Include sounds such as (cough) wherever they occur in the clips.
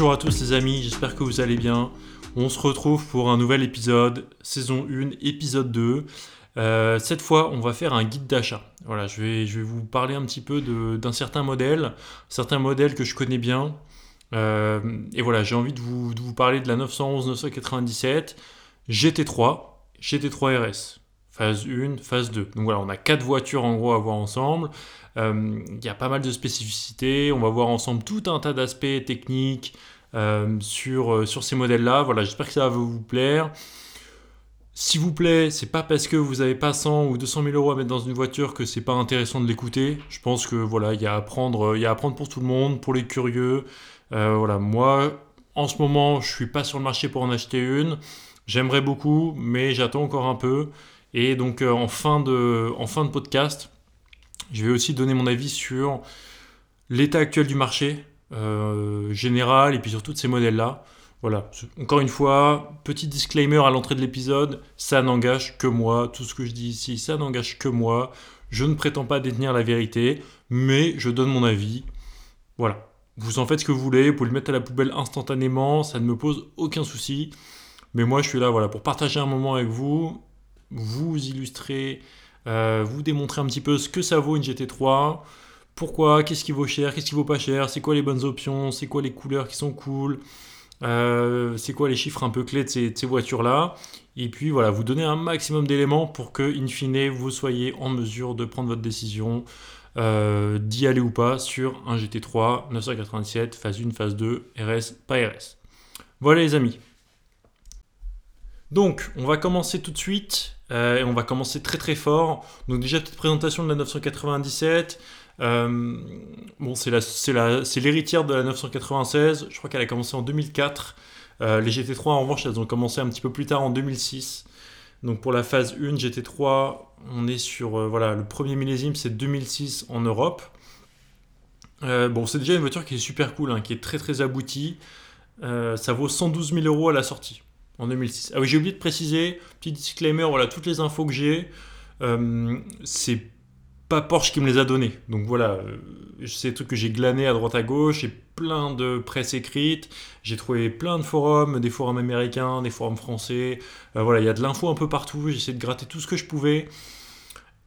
Bonjour à tous les amis, j'espère que vous allez bien. On se retrouve pour un nouvel épisode, saison 1, épisode 2. Euh, cette fois, on va faire un guide d'achat. Voilà, je vais, je vais vous parler un petit peu d'un certain modèle, certains modèles que je connais bien. Euh, et voilà, j'ai envie de vous, de vous, parler de la 911-997 GT3, GT3 RS, phase 1, phase 2. Donc voilà, on a quatre voitures en gros à voir ensemble. Euh, il y a pas mal de spécificités. On va voir ensemble tout un tas d'aspects techniques euh, sur, euh, sur ces modèles-là. Voilà, j'espère que ça va vous plaire. S'il vous plaît, c'est pas parce que vous n'avez pas 100 ou 200 000 euros à mettre dans une voiture que c'est pas intéressant de l'écouter. Je pense que voilà, il y a à apprendre, il y a à apprendre pour tout le monde, pour les curieux. voilà, moi, en ce moment, je suis pas sur le marché pour en acheter une. J'aimerais beaucoup, mais j'attends encore un peu. Et donc, en fin de, en fin de podcast, je vais aussi donner mon avis sur l'état actuel du marché euh, général et puis sur tous ces modèles-là. Voilà, encore une fois, petit disclaimer à l'entrée de l'épisode, ça n'engage que moi, tout ce que je dis ici, ça n'engage que moi. Je ne prétends pas détenir la vérité, mais je donne mon avis. Voilà, vous en faites ce que vous voulez, vous pouvez le mettre à la poubelle instantanément, ça ne me pose aucun souci. Mais moi, je suis là voilà, pour partager un moment avec vous, vous illustrer euh, vous démontrer un petit peu ce que ça vaut une GT3, pourquoi, qu'est-ce qui vaut cher, qu'est-ce qui vaut pas cher, c'est quoi les bonnes options, c'est quoi les couleurs qui sont cool, euh, c'est quoi les chiffres un peu clés de ces, voitures-là? Et puis voilà, vous donner un maximum d'éléments pour que, in fine, vous soyez en mesure de prendre votre décision euh, d'y aller ou pas sur un GT3 997, phase 1, phase 2, RS, pas RS. Voilà les amis. Donc, on va commencer tout de suite euh, et on va commencer très très fort. Donc déjà, petite présentation de la 997. Euh, bon, c'est l'héritière de la 996. Je crois qu'elle a commencé en 2004. Euh, les GT3, en revanche, elles ont commencé un petit peu plus tard en 2006. Donc pour la phase 1 GT3, on est sur voilà le premier millésime, c'est 2006 en Europe. bon, c'est déjà une voiture qui est super cool, hein, qui est très très aboutie. ça vaut 112 000 euros à la sortie en 2006. Ah oui, j'ai oublié de préciser, petit disclaimer, voilà, toutes les infos que j'ai, euh, c'est pas Porsche qui me les a données. Donc voilà, euh, c'est des trucs que j'ai glané à droite à gauche, j'ai plein de presse écrite, j'ai trouvé plein de forums, des forums américains, des forums français, euh, voilà, il y a de l'info un peu partout, j'ai essayé de gratter tout ce que je pouvais.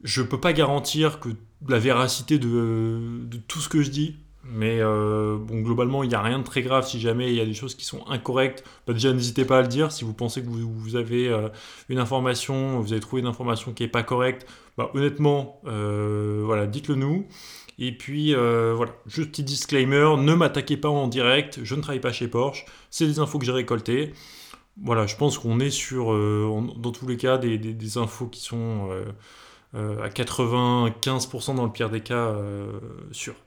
Je peux pas garantir que la véracité de tout ce que je dis, mais euh, bon, globalement, il n'y a rien de très grave si jamais il y a des choses qui sont incorrectes. Bah, déjà, n'hésitez pas à le dire. Si vous pensez que vous, avez euh, une information, vous avez trouvé une information qui n'est pas correcte, bah, honnêtement, euh, voilà, dites-le nous. Et puis, voilà, juste petit disclaimer, ne m'attaquez pas en direct, je ne travaille pas chez Porsche, c'est des infos que j'ai récoltées. Voilà, je pense qu'on est sur, dans tous les cas, des, des infos qui sont à 95% dans le pire des cas sûres.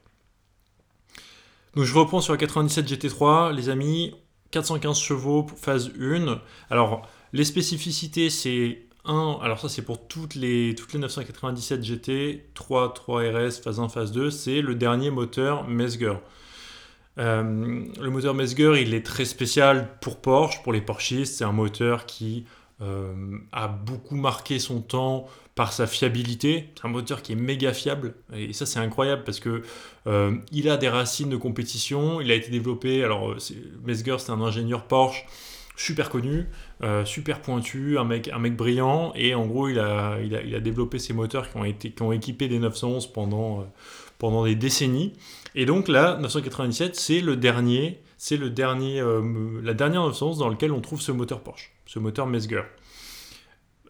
Donc je reprends sur la 97 GT3, les amis, 415 chevaux phase 1. Alors les spécificités, c'est 1, alors ça c'est pour toutes les, toutes les 997 GT, 3, 3 RS, phase 1, phase 2, c'est le dernier moteur Mesger. Euh, le moteur Mesger, il est très spécial pour Porsche, pour les Porsches, c'est un moteur qui euh, a beaucoup marqué son temps par sa fiabilité. C'est un moteur qui est méga fiable et ça c'est incroyable parce que euh, il a des racines de compétition. Il a été développé. Alors Mesger c'est un ingénieur Porsche super connu, euh, super pointu, un mec, un mec brillant et en gros il a, il a, il a développé ces moteurs qui ont été qui ont équipé des 911 pendant euh, pendant des décennies. Et donc là 997 c'est le dernier c'est le dernier la dernière 911 dans lequel on trouve ce moteur Porsche, ce moteur Mesger.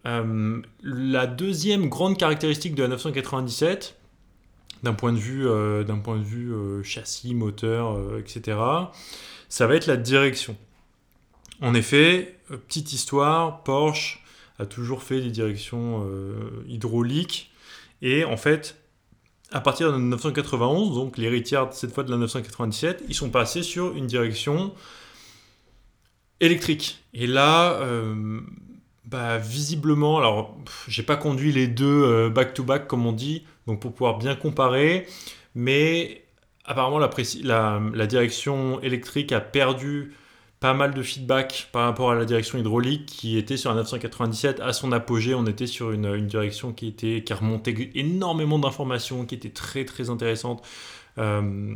Euh, la deuxième grande caractéristique de la 997, d'un point de vue, euh, d'un point de vue euh, châssis, moteur, etc., ça va être la direction. En effet, petite histoire, Porsche a toujours fait des directions hydrauliques et en fait, à partir de 991, donc l'héritière cette fois de la 997, ils sont passés sur une direction électrique. Et là, bah, visiblement, alors j'ai pas conduit les deux back-to-back comme on dit, donc pour pouvoir bien comparer, mais apparemment la, la, direction électrique a perdu pas mal de feedback par rapport à la direction hydraulique qui était sur un 997 à son apogée. On était sur une, direction qui était qui remontait énormément d'informations, qui était très très intéressante, euh,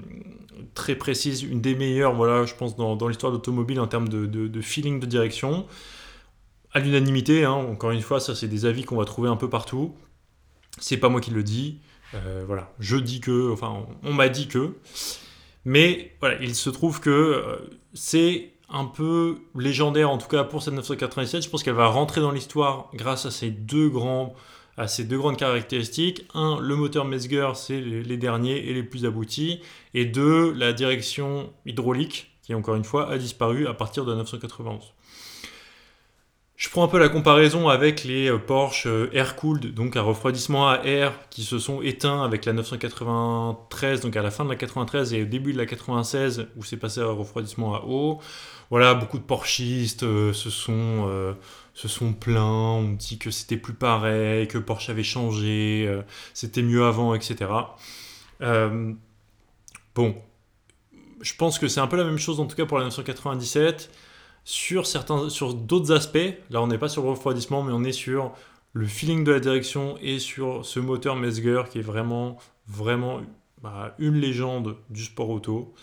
très précise, une des meilleures, voilà, je pense dans, l'histoire d'automobile en termes de, feeling de direction. À l'unanimité, hein, encore une fois, ça c'est des avis qu'on va trouver un peu partout. C'est pas moi qui le dis. Euh, voilà, je dis que, enfin, on m'a dit que. Mais voilà, il se trouve que euh, c'est un peu légendaire, en tout cas pour cette 997. Je pense qu'elle va rentrer dans l'histoire grâce à ces deux grands grandes caractéristiques. Un, le moteur Mesger, c'est les derniers et les plus aboutis. Et deux, la direction hydraulique, qui encore une fois a disparu à partir de 991. Je prends un peu la comparaison avec les euh, Porsche euh, air-cooled, donc à refroidissement à air, qui se sont éteints avec la 993, donc à la fin de la 93 et au début de la 96, où c'est passé à refroidissement à eau. Voilà, beaucoup de Porschistes euh, se, sont, se sont plaints, on dit que c'était plus pareil, que Porsche avait changé, c'était mieux avant, etc. bon, je pense que c'est un peu la même chose en tout cas pour la 997 sur d'autres aspects. Là, on n'est pas sur le refroidissement, mais on est sur le feeling de la direction et sur ce moteur Mesger qui est vraiment, vraiment bah, une légende du sport auto.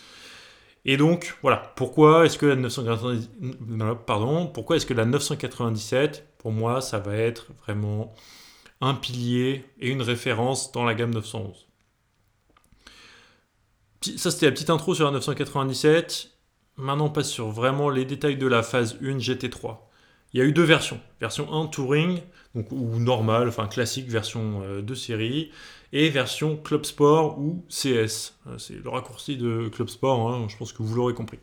Et donc, voilà, pourquoi est-ce que la 997, pardon, pourquoi est-ce que la 997, pour moi, ça va être vraiment un pilier et une référence dans la gamme 911. Ça, c'était la petite intro sur la 997. Maintenant, on passe sur vraiment les détails de la phase 1 GT3. Il y a eu deux versions. Version 1 Touring, donc, ou normal, enfin classique, version euh, de série, et version Club Sport ou CS. Euh, c'est le raccourci de Club Sport, hein, je pense que vous l'aurez compris.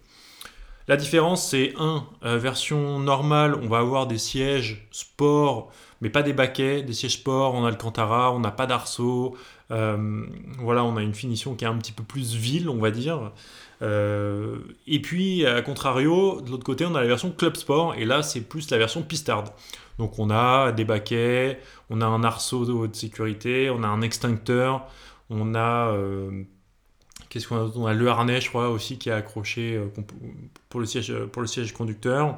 La différence, c'est 1, euh, version normale, on va avoir des sièges sport, mais pas des baquets, des sièges sport, on a le Cantara, on n'a pas d'arceau, voilà, on a une finition qui est un petit peu plus ville, on va dire. Euh, et puis, à contrario, de l'autre côté, on a la version Club Sport, et là, c'est plus la version Pistard. Donc, on a des baquets, on a un arceau de sécurité, on a un extincteur, on a. Euh, qu'est-ce qu'on a On a le harnais, je crois, aussi, qui est accroché euh, pour le siège, pour le siège conducteur.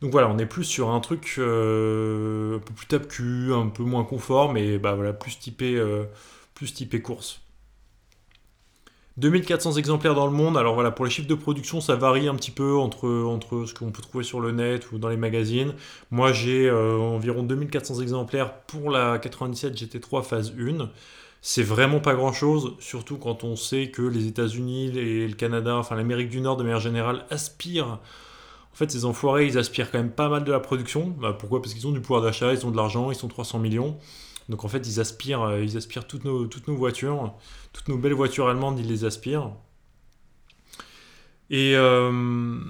Donc voilà, on est plus sur un truc un peu plus tape-cul, un peu moins confort, mais bah voilà, plus typé, plus typé course. 2400 exemplaires dans le monde. Alors voilà, pour les chiffres de production, ça varie un petit peu entre, entre ce qu'on peut trouver sur le net ou dans les magazines. Moi, j'ai euh, environ 2400 exemplaires pour la 97 GT3 phase 1. C'est vraiment pas grand chose, surtout quand on sait que les États-Unis et le Canada, enfin l'Amérique du Nord de manière générale, aspirent. En fait, ces enfoirés, ils aspirent quand même pas mal de la production. Bah, pourquoi? Parce qu'ils ont du pouvoir d'achat, ils ont de l'argent, ils sont 300 millions. Donc en fait, ils aspirent, euh, ils aspirent toutes nos, voitures, toutes nos belles voitures allemandes, ils les aspirent. Et euh,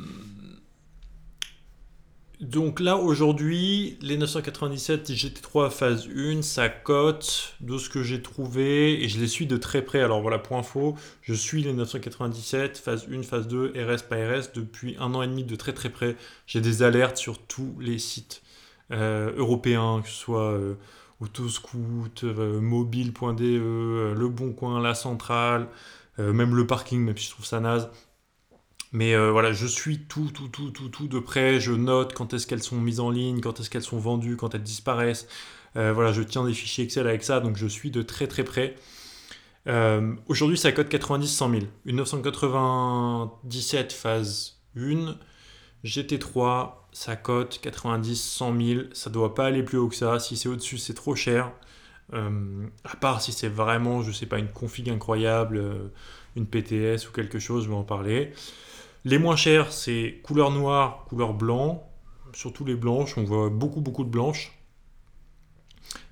donc là, aujourd'hui, les 997 GT3 phase 1, ça cote de ce que j'ai trouvé et je les suis de très près. Alors voilà, pour info, je suis les 997 phase 1, phase 2, RS, pas RS depuis un an et demi de très très près. J'ai des alertes sur tous les sites euh, européens, que ce soit... euh, mobile.de, euh, Le Bon Coin, La Centrale, euh, même le parking, même si je trouve ça naze. Mais voilà, je suis tout, tout, tout, tout, tout de près. Je note quand est-ce qu'elles sont mises en ligne, quand est-ce qu'elles sont vendues, quand elles disparaissent. voilà, je tiens des fichiers Excel avec ça, donc je suis de très très près. Aujourd'hui, ça cote 90-100 000. Une 997 phase 1, GT3, ça cote 90, 100 000, ça doit pas aller plus haut que ça. Si c'est au-dessus, c'est trop cher. Euh, à part si c'est vraiment, je sais pas, une config incroyable, euh, une PTS ou quelque chose, je vais en parler. Les moins chers, c'est couleur noire, couleur blanc, surtout les blanches, on voit beaucoup beaucoup de blanches.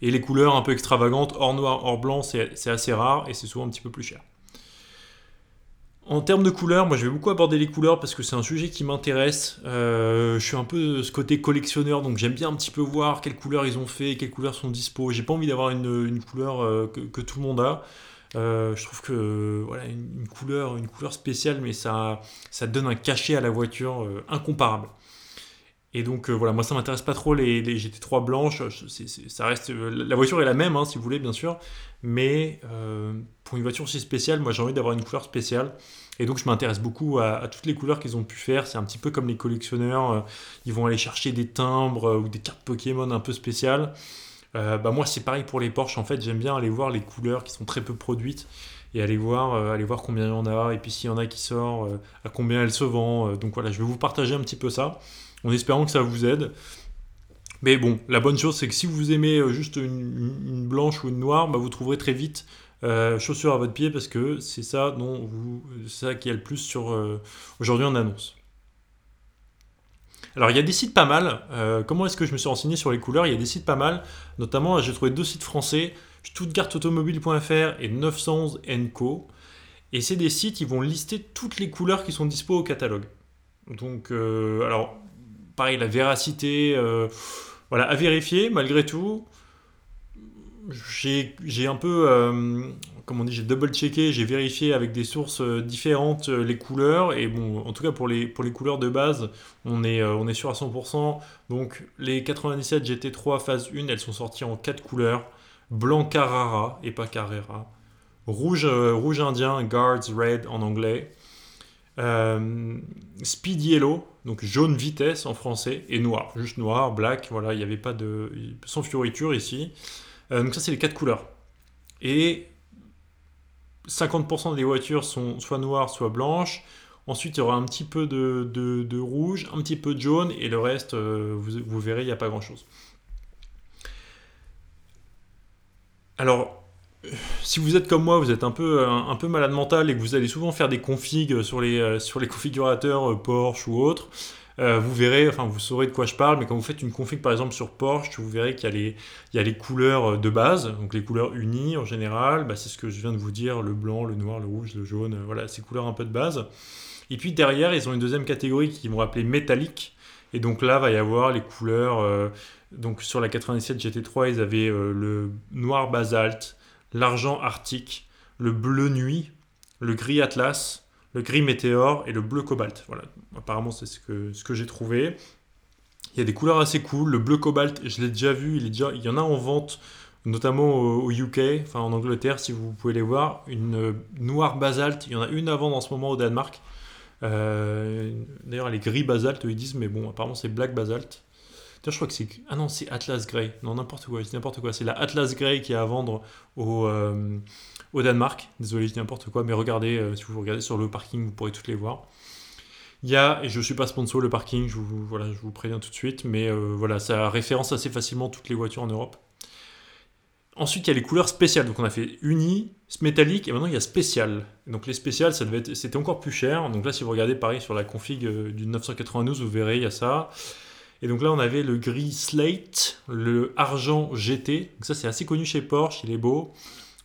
Et les couleurs un peu extravagantes, hors noir, hors blanc, c'est assez rare et c'est souvent un petit peu plus cher. En termes de couleurs, moi je vais beaucoup aborder les couleurs parce que c'est un sujet qui m'intéresse. Euh, je suis un peu ce côté collectionneur, donc j'aime bien un petit peu voir quelles couleurs ils ont fait, quelles couleurs sont dispo. J'ai pas envie d'avoir une, couleur euh, que, tout le monde a. Euh, je trouve que voilà une, couleur, une couleur spéciale, mais ça donne un cachet à la voiture incomparable. Et donc voilà, moi ça m'intéresse pas trop les, GT3 blanches. ça reste la voiture est la même, hein, si vous voulez bien sûr, mais pour une voiture aussi spéciale, moi j'ai envie d'avoir une couleur spéciale. Et donc je m'intéresse beaucoup à, toutes les couleurs qu'ils ont pu faire. C'est un petit peu comme les collectionneurs, ils vont aller chercher des timbres ou des cartes Pokémon un peu spéciales. bah moi c'est pareil pour les Porsche. En fait, j'aime bien aller voir les couleurs qui sont très peu produites et aller voir, euh, aller voir combien il y en a, et puis s'il y en a qui sort, euh, à combien elle se vend. Euh, donc voilà, je vais vous partager un petit peu ça, en espérant que ça vous aide. Mais bon, la bonne chose, c'est que si vous aimez juste une, blanche ou une noire, bah, vous trouverez très vite chaussures à votre pied parce que c'est ça dont ça qui est le plus sur aujourd'hui en annonce. Alors il y a des sites pas mal. comment est-ce que je me suis renseigné sur les couleurs? Il y a des sites pas mal. Notamment, j'ai trouvé deux sites français. Stuttgartautomobile.fr et 911 Co. Et c'est des sites, ils vont lister toutes les couleurs qui sont dispo au catalogue. Donc, euh, alors, pareil, la véracité, euh, voilà, à vérifier malgré tout. J'ai un peu, euh, comment on dit, j'ai double-checké, j'ai vérifié avec des sources différentes les couleurs. Et bon, en tout cas, pour les, pour les couleurs de base, on est, on est sûr à 100%. Donc, les 97 GT3 phase 1, elles sont sorties en 4 couleurs blanc Carrara et pas Carrera, rouge, euh, rouge indien, Guards Red en anglais, euh, Speed Yellow, donc jaune vitesse en français, et noir, juste noir, black, voilà, il n'y avait pas de. sans fioriture ici. Euh, donc ça, c'est les quatre couleurs. Et 50% des voitures sont soit noires, soit blanches. Ensuite, il y aura un petit peu de, rouge, un petit peu de jaune, et le reste, vous, vous verrez, il n'y a pas grand-chose. Alors, si vous êtes comme moi, vous êtes un peu, un, peu malade mental et que vous allez souvent faire des configs sur les, euh, sur les (laughs) configurateurs euh, Porsche ou autres, euh, vous verrez, enfin vous saurez de quoi je parle, mais quand vous faites une config par exemple sur Porsche, vous verrez qu'il y, y a les couleurs de base, donc les couleurs unies en général, bah, c'est ce que je viens de vous dire, le blanc, le noir, le rouge, le jaune, voilà, ces couleurs un peu de base. Et puis derrière, ils ont une deuxième catégorie qu'ils vont appeler métallique, et donc là, va y avoir les couleurs donc sur la 97 GT3, ils avaient le noir basalte, l'argent arctique, le bleu nuit, le gris atlas, le gris météore et le bleu cobalt. Voilà, apparemment c'est ce que, ce que j'ai trouvé. Il y a des couleurs assez cool. Le bleu cobalt, je l'ai déjà vu, il, y en a en vente, notamment au, UK, enfin en Angleterre, si vous pouvez les voir. Une noire basalte, il y en a une avant en ce moment au Danemark. Euh, d'ailleurs, elle est gris basalte, ils disent, mais bon, apparemment c'est black basalte je crois que c'est. Ah non, c'est Atlas Grey. Non, n'importe quoi. C'est n'importe quoi. C'est la Atlas Grey qui est à vendre au, euh, au Danemark. Désolé, je dis n'importe quoi. Mais regardez, euh, si vous regardez sur le parking, vous pourrez toutes les voir. Il y a, et je ne suis pas sponsor, le parking, je vous, voilà, je vous préviens tout de suite. Mais euh, voilà, ça référence assez facilement toutes les voitures en Europe. Ensuite, il y a les couleurs spéciales. Donc, on a fait uni, métallique, et maintenant il y a spécial. Donc, les spéciales, ça devait être, c'était encore plus cher. Donc là, si vous regardez pareil sur la config du 992, vous verrez, il y a ça. Et donc là, on avait le gris slate, le argent GT. Ça, c'est assez connu chez Porsche, il est beau.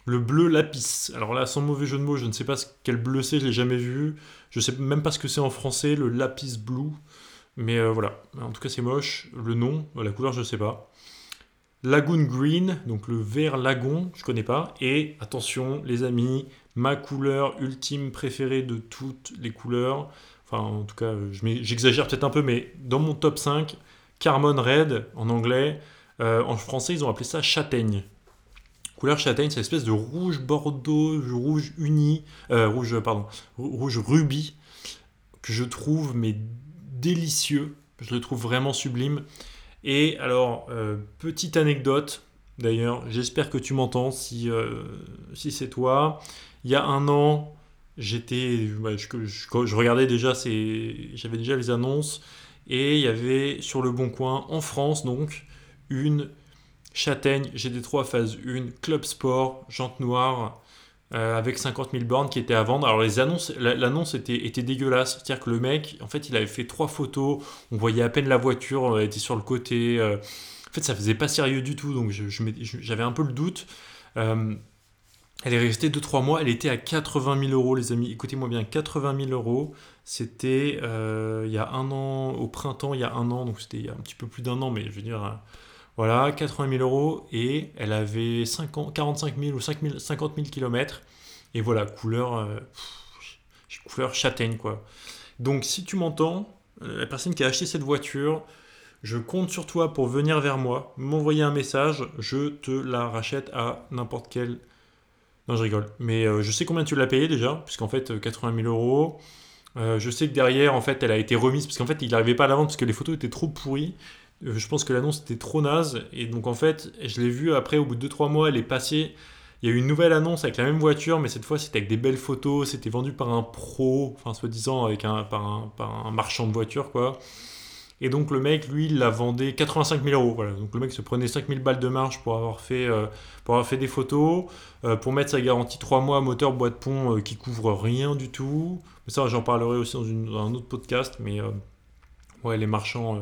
Le bleu lapis. Alors là, sans mauvais jeu de mots, je ne sais pas quel bleu c'est, je l'ai jamais vu. Je ne sais même pas ce que c'est en français, le lapis blue. Mais euh, voilà, en tout cas, c'est moche. Le nom, la couleur, je ne sais pas. Lagoon Green, donc le vert lagon, je ne connais pas. Et attention, les amis, ma couleur ultime préférée de toutes les couleurs, enfin en tout cas j'exagère peut-être un peu, mais dans mon top 5, Carmon Red en anglais, euh, en français ils ont appelé ça châtaigne. Couleur châtaigne, c'est une espèce de rouge bordeaux, rouge uni, euh, rouge pardon, rouge rubis que je trouve mais délicieux, je le trouve vraiment sublime. Et alors euh, petite anecdote, d'ailleurs, j'espère que tu m'entends si, si c'est toi. Il y a un an, j'étais, bah, je, regardais déjà, j'avais déjà les annonces et il y avait sur le Bon Coin en France donc une châtaigne GT3 phase 1 Club Sport jante noire euh, avec 50 000 bornes qui étaient à vendre. Alors les annonces, l'annonce était, était dégueulasse, c'est-à-dire que le mec, en fait, il avait fait trois photos, on voyait à peine la voiture, elle était sur le côté. Euh, en fait, ça faisait pas sérieux du tout, donc j'avais un peu le doute. Euh, elle est restée 2-3 mois, elle était à 80 000 euros, les amis. Écoutez-moi bien, 80 000 euros. C'était euh, il y a un an, au printemps, il y a un an, donc c'était il y a un petit peu plus d'un an, mais je veux dire, euh, voilà, 80 000 euros. Et elle avait 45 000 ou 50 000 km. Et voilà, couleur, euh, couleur châtaigne, quoi. Donc si tu m'entends, la personne qui a acheté cette voiture, Je compte sur toi pour venir vers moi, m'envoyer un message, je te la rachète à n'importe quel. Non, je rigole. Mais euh, je sais combien tu l'as payé déjà, puisqu'en fait, 80 000 euros. je sais que derrière, en fait, elle a été remise, parce qu'en fait, il n'arrivait pas à la vendre parce que les photos étaient trop pourries. je pense que l'annonce était trop naze. Et donc, en fait, je l'ai vue après, au bout de 2-3 mois, elle est passée il y a eu une nouvelle annonce avec la même voiture, mais cette fois c'était avec des belles photos, c'était vendu par un pro, enfin soi-disant avec par, un, par un marchand de voitures, quoi. Et donc le mec, lui, il l'a vendé 85 000 euros. Voilà. Donc le mec se prenait 5 000 balles de marge pour avoir fait, euh, pour avoir fait des photos, euh, pour mettre sa garantie 3 mois moteur boîte pont euh, qui couvre rien du tout. Mais ça, j'en parlerai aussi dans, un autre podcast. Mais ouais, les marchands,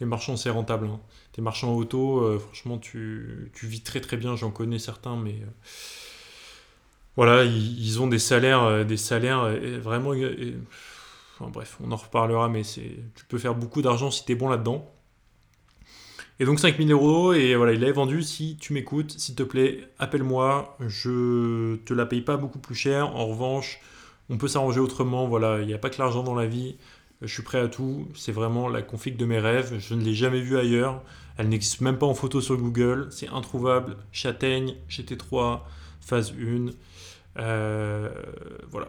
les marchands c'est rentable. Hein les marchands auto, euh, franchement, tu, vis très très bien. J'en connais certains, mais euh, voilà, ils, ont des salaires, euh, des salaires vraiment. Bref, on en reparlera, mais tu peux faire beaucoup d'argent si tu es bon là-dedans. Et donc 5000 euros, et voilà, il est vendu. Si tu m'écoutes, s'il te plaît, appelle-moi. Je te la paye pas beaucoup plus cher. En revanche, on peut s'arranger autrement. Voilà, il n'y a pas que l'argent dans la vie. Je suis prêt à tout. C'est vraiment la config de mes rêves. Je ne l'ai jamais vue ailleurs. Elle n'existe même pas en photo sur Google. C'est introuvable. Châtaigne, GT3, phase 1. Euh, voilà.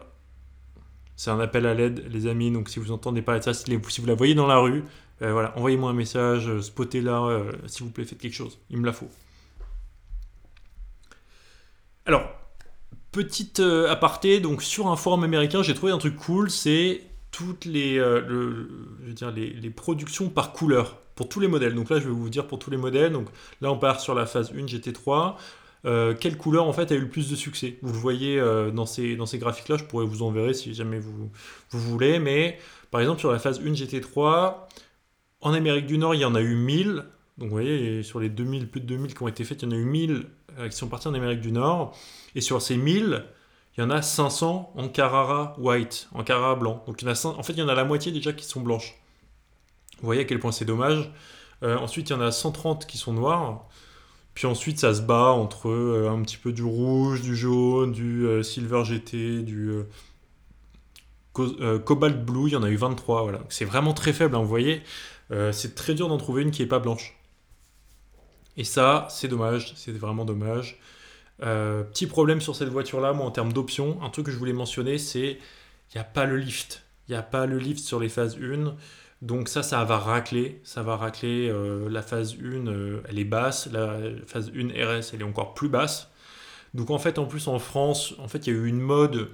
C'est un appel à l'aide, les amis. Donc si vous entendez parler de ça, si, vous la voyez dans la rue, euh, voilà, envoyez-moi un message, euh, spottez-la, s'il vous plaît, faites quelque chose. Il me la faut. Alors, petite aparté, donc sur un forum américain, j'ai trouvé un truc cool, c'est toutes les, euh, je veux dire, les, les, productions par couleur pour tous les modèles. Donc là, je vais vous dire pour tous les modèles. Donc là, on part sur la phase 1 GT3. Euh, quelle couleur en fait a eu le plus de succès? Vous le voyez euh, dans ces, dans ces graphiques-là, je pourrais vous enverrer si jamais vous, vous voulez. Mais par exemple, sur la phase 1 GT3, en Amérique du Nord, il y en a eu 1000. Donc vous voyez, sur les 2000, plus de 2000 qui ont été faites, il y en a eu 1000 qui sont partis en Amérique du Nord. Et sur ces 1000, il y en a 500 en Carrara white, en Carrara blanc. Donc il y en, a en fait, il y en a la moitié déjà qui sont blanches. Vous voyez à quel point c'est dommage. Euh, ensuite, il y en a 130 qui sont noires. Puis ensuite, ça se bat entre euh, un petit peu du rouge, du jaune, du euh, silver GT, du cobalt blue. Il y en a eu 23. Voilà. C'est vraiment très faible, hein, vous voyez. c'est très dur d'en trouver une qui n'est pas blanche. Et ça, c'est dommage. C'est vraiment dommage. Euh, petit problème sur cette voiture-là, moi, en termes d'options, un truc que je voulais mentionner, c'est il n'y a pas le lift. Il n'y a pas le lift sur les phases 1. Donc ça, ça va racler. Ça va racler. Euh, la phase 1, euh, elle est basse. La phase 1 RS, elle est encore plus basse. Donc en fait, en plus, en France, en fait, il y a eu une mode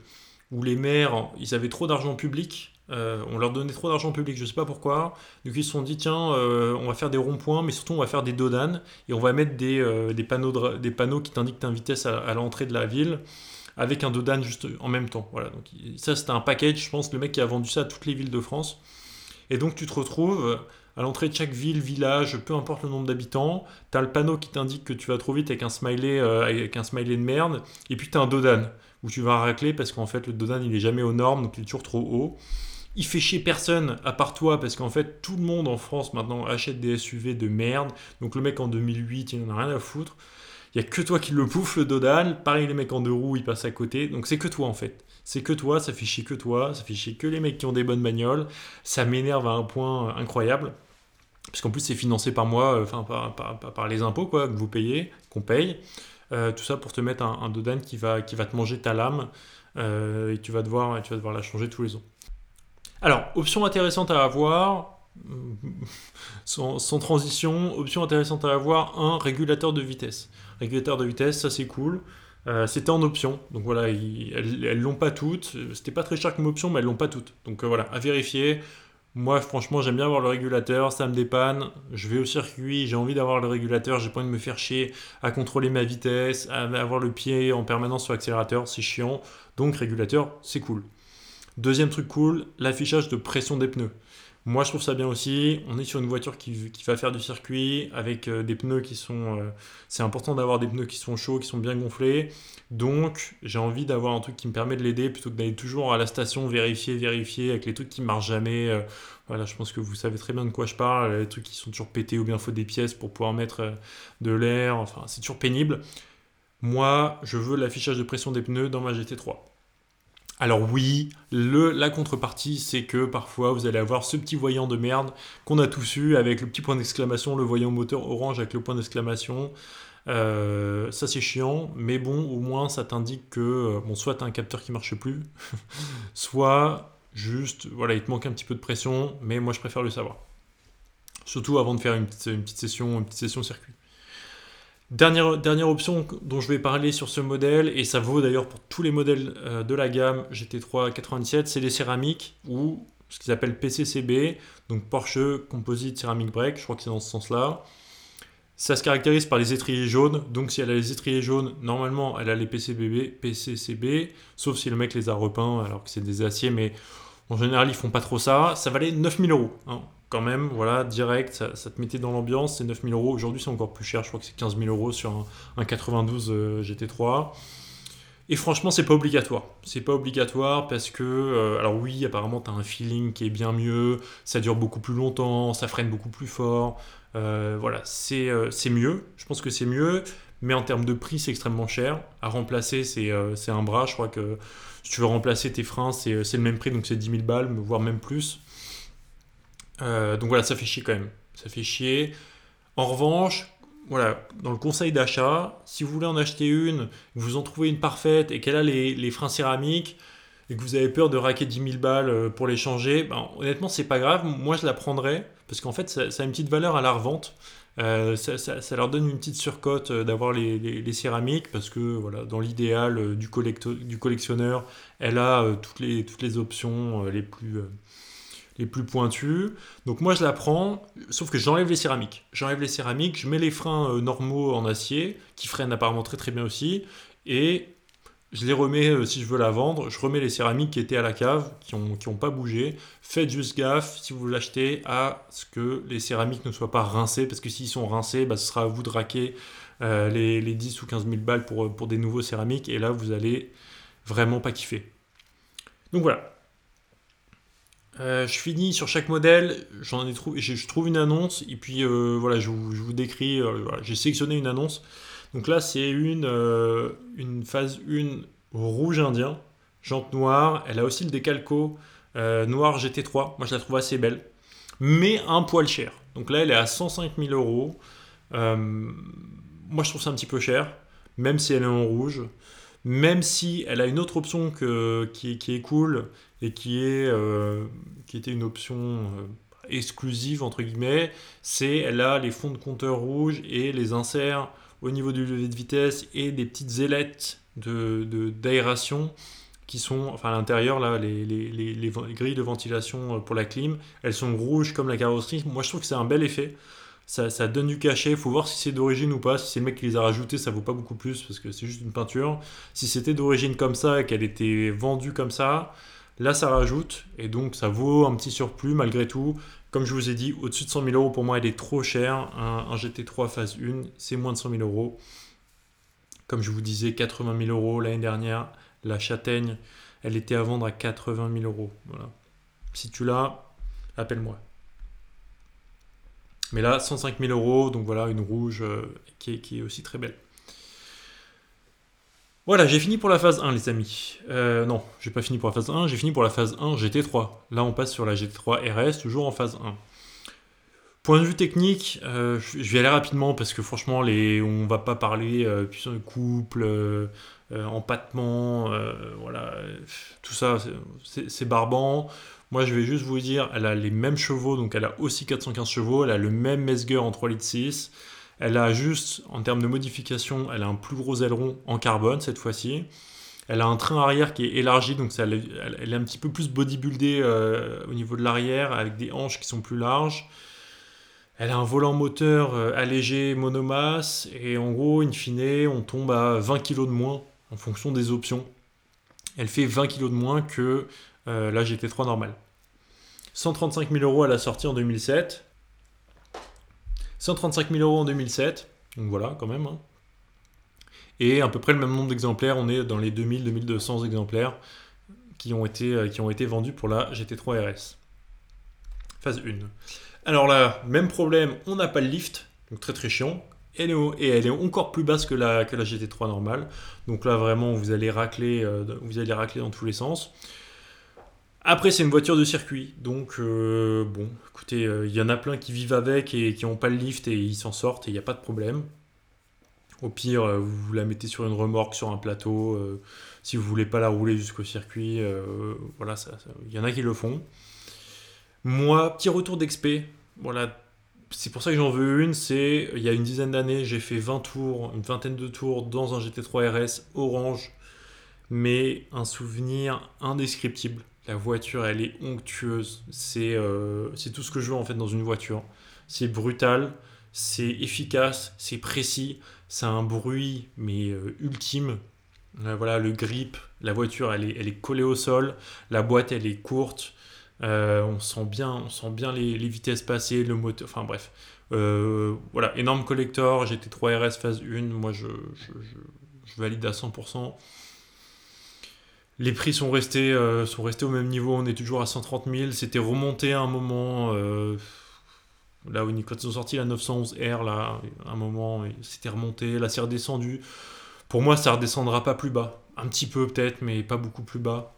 où les maires, ils avaient trop d'argent public euh, on leur donnait trop d'argent public, je sais pas pourquoi. Donc ils se sont dit tiens, on va faire des ronds-points, mais surtout on va faire des dodanes et on va mettre des, euh, panneaux, des panneaux qui t'indiquent ta vitesse à, l'entrée de la ville avec un dodane juste en même temps. Voilà. Donc ça c'était un package, je pense, le mec qui a vendu ça à toutes les villes de France. Et donc tu te retrouves à l'entrée de chaque ville, village, peu importe le nombre d'habitants, tu as le panneau qui t'indique que tu vas trop vite avec un smiley, avec un de merde, et puis tu as un dodane où tu vas racler parce qu'en fait le dodane il est jamais aux normes, donc il est toujours trop haut il fait chier personne à part toi parce qu'en fait tout le monde en France maintenant achète des SUV de merde. Donc le mec en 2008 il n'en a rien à foutre. Il y a que toi qui le bouffe le dodal. Pareil les mecs en deux roues ils passent à côté. Donc c'est que toi en fait. C'est que toi, ça fait chier que toi, ça fait chier que les mecs qui ont des bonnes bagnoles. Ça m'énerve à un point incroyable. Parce qu'en plus c'est financé par moi, euh, enfin par, les impôts quoi, que vous payez, qu'on paye. Euh, tout ça pour te mettre un, un qui va, qui va te manger ta lame. Euh, et tu vas, devoir, tu vas devoir la changer tous les ans. Alors, option intéressante à avoir, (laughs) sans, transition, option intéressante à avoir, un régulateur de vitesse. Régulateur de vitesse, ça c'est cool. Euh, c'était en option, donc voilà, elles l'ont pas toutes. C'était pas très cher comme option, mais elles l'ont pas toutes. Donc euh, voilà, à vérifier. Moi, franchement, j'aime bien avoir le régulateur, ça me dépanne. Je vais au circuit, j'ai envie d'avoir le régulateur, j'ai pas envie de me faire chier à contrôler ma vitesse, à avoir le pied en permanence sur l'accélérateur, c'est chiant. Donc, régulateur, c'est cool. Deuxième truc cool, l'affichage de pression des pneus. Moi, je trouve ça bien aussi. On est sur une voiture qui, va faire du circuit avec euh, des pneus qui sont. Euh, c'est important d'avoir des pneus qui sont chauds, qui sont bien gonflés. Donc, j'ai envie d'avoir un truc qui me permet de l'aider plutôt que d'aller toujours à la station vérifier, vérifier avec les trucs qui marchent jamais. Euh, voilà, je pense que vous savez très bien de quoi je parle. Les trucs qui sont toujours pétés ou bien faut des pièces pour pouvoir mettre de l'air. Enfin, c'est toujours pénible. Moi, je veux l'affichage de pression des pneus dans ma GT3. Alors oui, la contrepartie, c'est que parfois vous allez avoir ce petit voyant de merde qu'on a tous eu avec le petit point d'exclamation, le voyant moteur orange avec le point d'exclamation. Euh, ça c'est chiant, mais bon, au moins ça t'indique que euh, bon, soit t'as un capteur qui marche plus, (laughs) soit juste, voilà, il te manque un petit peu de pression, mais moi je préfère le savoir. Surtout avant de faire une petite, session, une petite session circuit. Dernière, option dont je vais parler sur ce modèle, et ça vaut d'ailleurs pour tous les modèles euh, de la gamme GT3 97, c'est les céramiques ou ce qu'ils appellent PCCB, donc Porsche Composite Ceramic Brake, je crois que c'est dans ce sens-là. Ça se caractérise par les étriers jaunes, donc si elle a les étriers jaunes, normalement elle a les PCBB, PCCB, sauf si le mec les a repeints alors que c'est des aciers, mais en général ils font pas trop ça. Ça valait 9000 euros, hein. Quand même, voilà, direct, ça, te mettait dans l'ambiance, c'est 9000 euros. Aujourd'hui c'est encore plus cher, je crois que c'est 15 000 euros sur un, 92 euh, GT3. Et franchement, c'est pas obligatoire. C'est pas obligatoire parce que, euh, alors oui, apparemment, tu as un feeling qui est bien mieux, ça dure beaucoup plus longtemps, ça freine beaucoup plus fort. Euh, voilà, c'est mieux. Je pense que c'est mieux. Mais en termes de prix, c'est extrêmement cher. À remplacer, c'est un bras. Je crois que si tu veux remplacer tes freins, c'est le même prix, donc c'est 10 000 balles, voire même plus. Donc voilà, ça fait chier quand même. Ça fait chier. En revanche, voilà, dans le conseil d'achat, si vous voulez en acheter une, vous en trouvez une parfaite et qu'elle a les, freins céramiques et que vous avez peur de raquer 10 000 balles euh, pour les changer, ben, honnêtement, c'est pas grave. Moi, je la prendrais parce qu'en fait, ça, a une petite valeur à la revente. Euh, ça, leur donne une petite surcote euh, d'avoir les, céramiques parce que voilà, dans l'idéal du, du, collectionneur, elle a toutes, les, toutes les options les plus les plus pointus. Donc moi je la prends, sauf que j'enlève les céramiques. J'enlève les céramiques, je mets les freins euh, normaux en acier, qui freinent apparemment très très bien aussi, et je les remets euh, si je veux la vendre. Je remets les céramiques qui étaient à la cave, qui n'ont qui ont pas bougé. Faites juste gaffe si vous l'achetez à ce que les céramiques ne soient pas rincées, parce que s'ils sont rincés, bah, ce sera à vous de raquer euh, les, les, 10 ou 15 000 balles pour, pour des nouveaux céramiques, et là vous allez vraiment pas kiffer. Donc voilà, euh, je finis sur chaque modèle, j'en ai trouvé, je, trouve une annonce et puis euh, voilà, je vous, décris. Euh, j'ai sélectionné une annonce. Donc là, c'est une, une phase 1 rouge indien, jante noire. Elle a aussi le décalco noir GT3. Moi, je la trouve assez belle, mais un poil cher. Donc là, elle est à 105 000 euros. moi, je trouve ça un petit peu cher, même si elle est en rouge même si elle a une autre option qui, est cool et qui, est, euh, qui était une option euh, exclusive, entre guillemets, c'est elle a les fonds de compteur rouges et les inserts au niveau du levier de vitesse et des petites ailettes d'aération de, qui sont, enfin à l'intérieur, là, les, les, grilles de ventilation pour la clim, elles sont rouges comme la carrosserie. Moi, je trouve que c'est un bel effet ça, donne du cachet. Il faut voir si c'est d'origine ou pas. Si c'est le mec qui les a rajoutés, ça vaut pas beaucoup plus parce que c'est juste une peinture. Si c'était d'origine comme ça et qu'elle était vendue comme ça, là ça rajoute et donc ça vaut un petit surplus malgré tout. Comme je vous ai dit, au-dessus de 100 000 euros, pour moi, elle est trop chère. Un, GT3 phase 1, c'est moins de 100 000 euros. Comme je vous disais, 80 000 euros l'année dernière. La châtaigne, elle était à vendre à 80 000 euros. Voilà. Si tu l'as, appelle-moi. Mais là, 105 000 euros, donc voilà, une rouge euh, qui, est, aussi très belle. Voilà, j'ai fini pour la phase 1, les amis. Euh, non, j'ai pas fini pour la phase 1, j'ai fini pour la phase 1 GT3. Là, on passe sur la GT3 RS, toujours en phase 1. Point de vue technique, euh, je vais aller rapidement parce que franchement, on va pas parler puissance de couple, empattement, voilà, tout ça, c'est barbant. Moi, je vais juste vous dire, elle a les mêmes chevaux, donc elle a aussi 415 chevaux, elle a le même Mesger en 3 litres 6. Elle a juste, en termes de modification, elle a un plus gros aileron en carbone cette fois-ci. Elle a un train arrière qui est élargi, donc elle, est un petit peu plus bodybuildée euh, au niveau de l'arrière, avec des hanches qui sont plus larges. Elle a un volant moteur euh, allégé monomasse, et en gros, in fine, on tombe à 20 kg de moins en fonction des options. Elle fait 20 kg de moins que la GT3 normale. 135 000 euros à la sortie en 2007. 135 000 euros en 2007. Donc voilà, quand même. Hein. Et à peu près le même nombre d'exemplaires. On est dans les 2000-2200 exemplaires qui ont, été, euh, qui ont été vendus pour la GT3 RS. Phase 1. Alors là, même problème, on n'a pas le lift. Donc très très chiant. Elle est, et elle est encore plus basse que la, que la GT3 normale. Donc là, vraiment, vous allez racler, euh, vous allez racler dans tous les sens. Après, c'est une voiture de circuit. Donc, euh, bon, écoutez, il y en a plein qui vivent avec et qui n'ont pas le lift et ils s'en sortent et il n'y a pas de problème. Au pire, vous la mettez sur une remorque, sur un plateau. si vous voulez pas la rouler jusqu'au circuit, voilà, il y en a qui le font. Moi, petit retour d'XP. Voilà, c'est pour ça que j'en veux une. C'est il y a une dizaine d'années, j'ai fait 20 tours, une vingtaine de tours dans un GT3 RS orange, mais un souvenir indescriptible. La voiture, elle est onctueuse. C'est euh, c'est tout ce que je veux en fait dans une voiture. C'est brutal, c'est efficace, c'est précis, c'est un bruit mais euh, ultime. Euh, voilà, le grip, la voiture, elle est, elle collée au sol, la boîte, elle est courte. On sent bien, les, vitesses passées, le moteur, enfin bref. Voilà, énorme collector, GT3 RS phase 1, moi je, valide à 100%. Les prix sont restés, euh, sont restés au même niveau, on est toujours à 130 000. C'était remonté à un moment, là où quand ils ont sorti la 911R, là, un moment, c'était remonté, là c'est redescendu. Pour moi, ça redescendra pas plus bas. Un petit peu peut-être, mais pas beaucoup plus bas.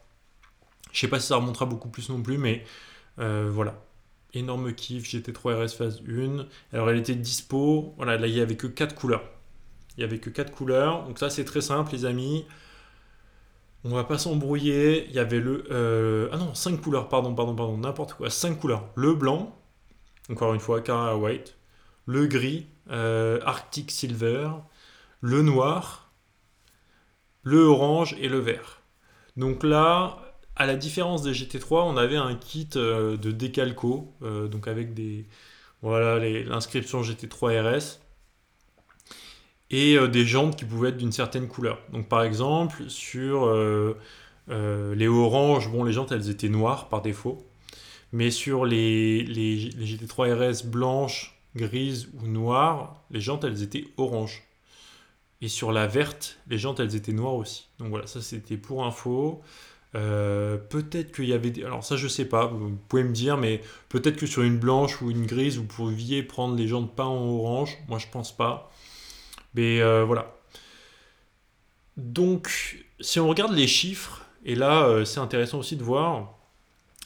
Je sais pas si ça remontera beaucoup plus non plus, mais euh, voilà. Énorme kiff, GT3 RS phase 1. Alors elle était dispo, voilà, là il n'y avait que 4 couleurs. Il n'y avait que 4 couleurs, donc ça c'est très simple les amis. On va pas s'embrouiller, il y avait le... Euh, ah non, 5 couleurs, pardon, pardon, pardon, n'importe quoi. 5 couleurs. Le blanc, encore une fois, Carrera White. Le gris, euh, Arctic Silver. Le noir. Le orange et le vert. Donc là, à la différence des GT3, on avait un kit euh, de décalco, donc avec des voilà l'inscription GT3 RS et euh, des jantes qui pouvaient être d'une certaine couleur. Donc par exemple sur les oranges, bon les jantes elles étaient noires par défaut, mais sur les, les, les GT3 RS blanches, grises ou noires, les jantes elles étaient oranges. Et sur la verte, les jantes elles étaient noires aussi. Donc voilà, ça c'était pour info. Euh, peut-être qu'il y avait des... Alors ça je sais pas, vous pouvez me dire, mais peut-être que sur une blanche ou une grise, vous pouviez prendre les de pain en orange. Moi je pense pas. Mais euh, voilà. Donc si on regarde les chiffres, et là euh, c'est intéressant aussi de voir,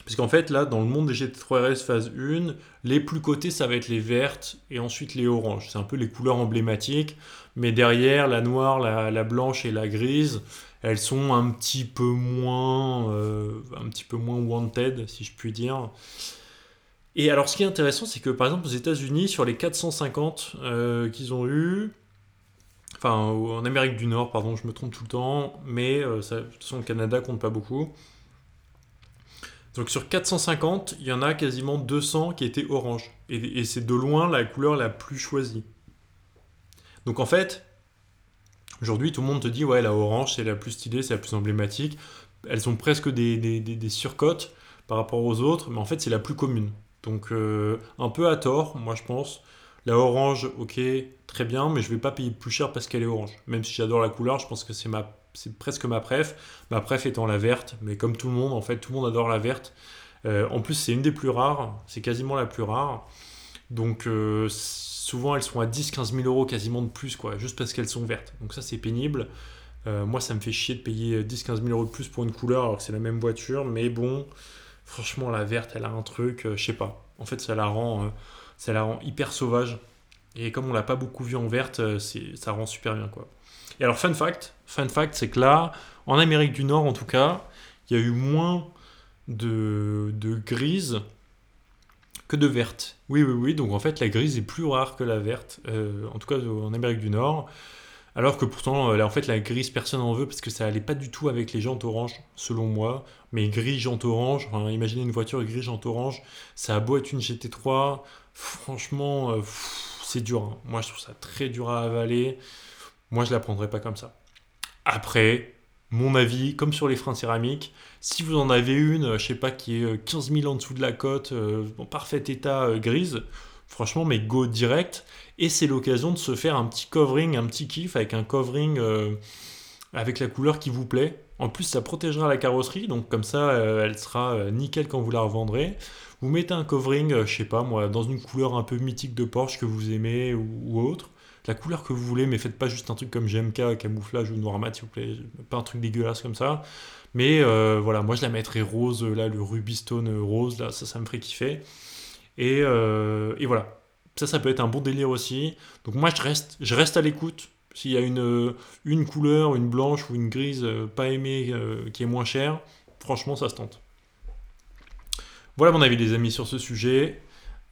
parce qu'en fait là dans le monde des GT3 RS phase 1, les plus cotés ça va être les vertes et ensuite les oranges. C'est un peu les couleurs emblématiques. Mais derrière la noire, la blanche et la grise, elles sont un petit peu moins, euh, un petit peu moins wanted, si je puis dire. Et alors, ce qui est intéressant, c'est que par exemple aux États-Unis, sur les 450 euh, qu'ils ont eu, enfin en Amérique du Nord, pardon, je me trompe tout le temps, mais euh, ça, de toute façon, le Canada compte pas beaucoup. Donc sur 450, il y en a quasiment 200 qui étaient orange. et c'est de loin la couleur la plus choisie. Donc en fait, Aujourd'hui, tout le monde te dit, ouais, la orange, c'est la plus stylée, c'est la plus emblématique. Elles ont presque des, surcotes par rapport aux autres, mais en fait, c'est la plus commune. Donc, euh, un peu à tort, moi, je pense. La orange, ok, très bien, mais je vais pas payer plus cher parce qu'elle est orange. Même si j'adore la couleur, je pense que c'est ma c'est presque ma préf. Ma préf étant la verte, mais comme tout le monde, en fait, tout le monde adore la verte. Euh, en plus, c'est une des plus rares, c'est quasiment la plus rare. Donc, euh, souvent elles sont à 10-15 000 euros quasiment de plus, quoi, juste parce qu'elles sont vertes. Donc ça c'est pénible. Euh, moi ça me fait chier de payer 10-15 000 euros de plus pour une couleur alors que c'est la même voiture, mais bon, franchement la verte elle a un truc, je sais pas. En fait ça la rend, ça la rend hyper sauvage. Et comme on l'a pas beaucoup vu en verte, ça rend super bien quoi. Et alors fun fact, fun fact c'est que là, en Amérique du Nord en tout cas, il y a eu moins de, de grises que de verte. Oui, oui, oui. Donc en fait, la grise est plus rare que la verte, euh, en tout cas en Amérique du Nord. Alors que pourtant, euh, en fait, la grise, personne n'en veut parce que ça allait pas du tout avec les jantes oranges, selon moi. Mais gris, jante orange, imaginez une voiture gris, jante orange, ça a beau être une GT3, franchement, euh, c'est dur. Hein. Moi, je trouve ça très dur à avaler. Moi, je la prendrais pas comme ça. Après, mon avis, comme sur les freins céramiques, si vous en avez une, euh, je sais pas, qui est 15 euh, 000 en dessous de la euh, en parfait état grise, franchement, mais go direct. Et c'est l'occasion de se faire un petit covering, un petit kiff avec un covering avec la couleur qui vous plaît. En plus, ça protégera la carrosserie, donc comme ça, elle sera nickel quand vous la revendrez. Vous mettez un covering, je sais pas moi, dans une couleur un peu mythique de Porsche que vous aimez ou, autre. la couleur que vous voulez, mais faites pas juste un truc comme GMK, camouflage ou noir mat, s'il vous plaît. Pas un truc dégueulasse comme ça. Mais euh, voilà, moi je la mettrais rose, là, le Ruby Stone rose, là, ça, ça me ferait kiffer. Et, euh, et voilà. Ça, ça peut être un bon délire aussi. Donc moi, je reste, je reste à l'écoute. S'il y a une, une couleur, une blanche ou une grise pas aimée qui est moins chère, franchement, ça se tente. Voilà mon avis les amis sur ce sujet.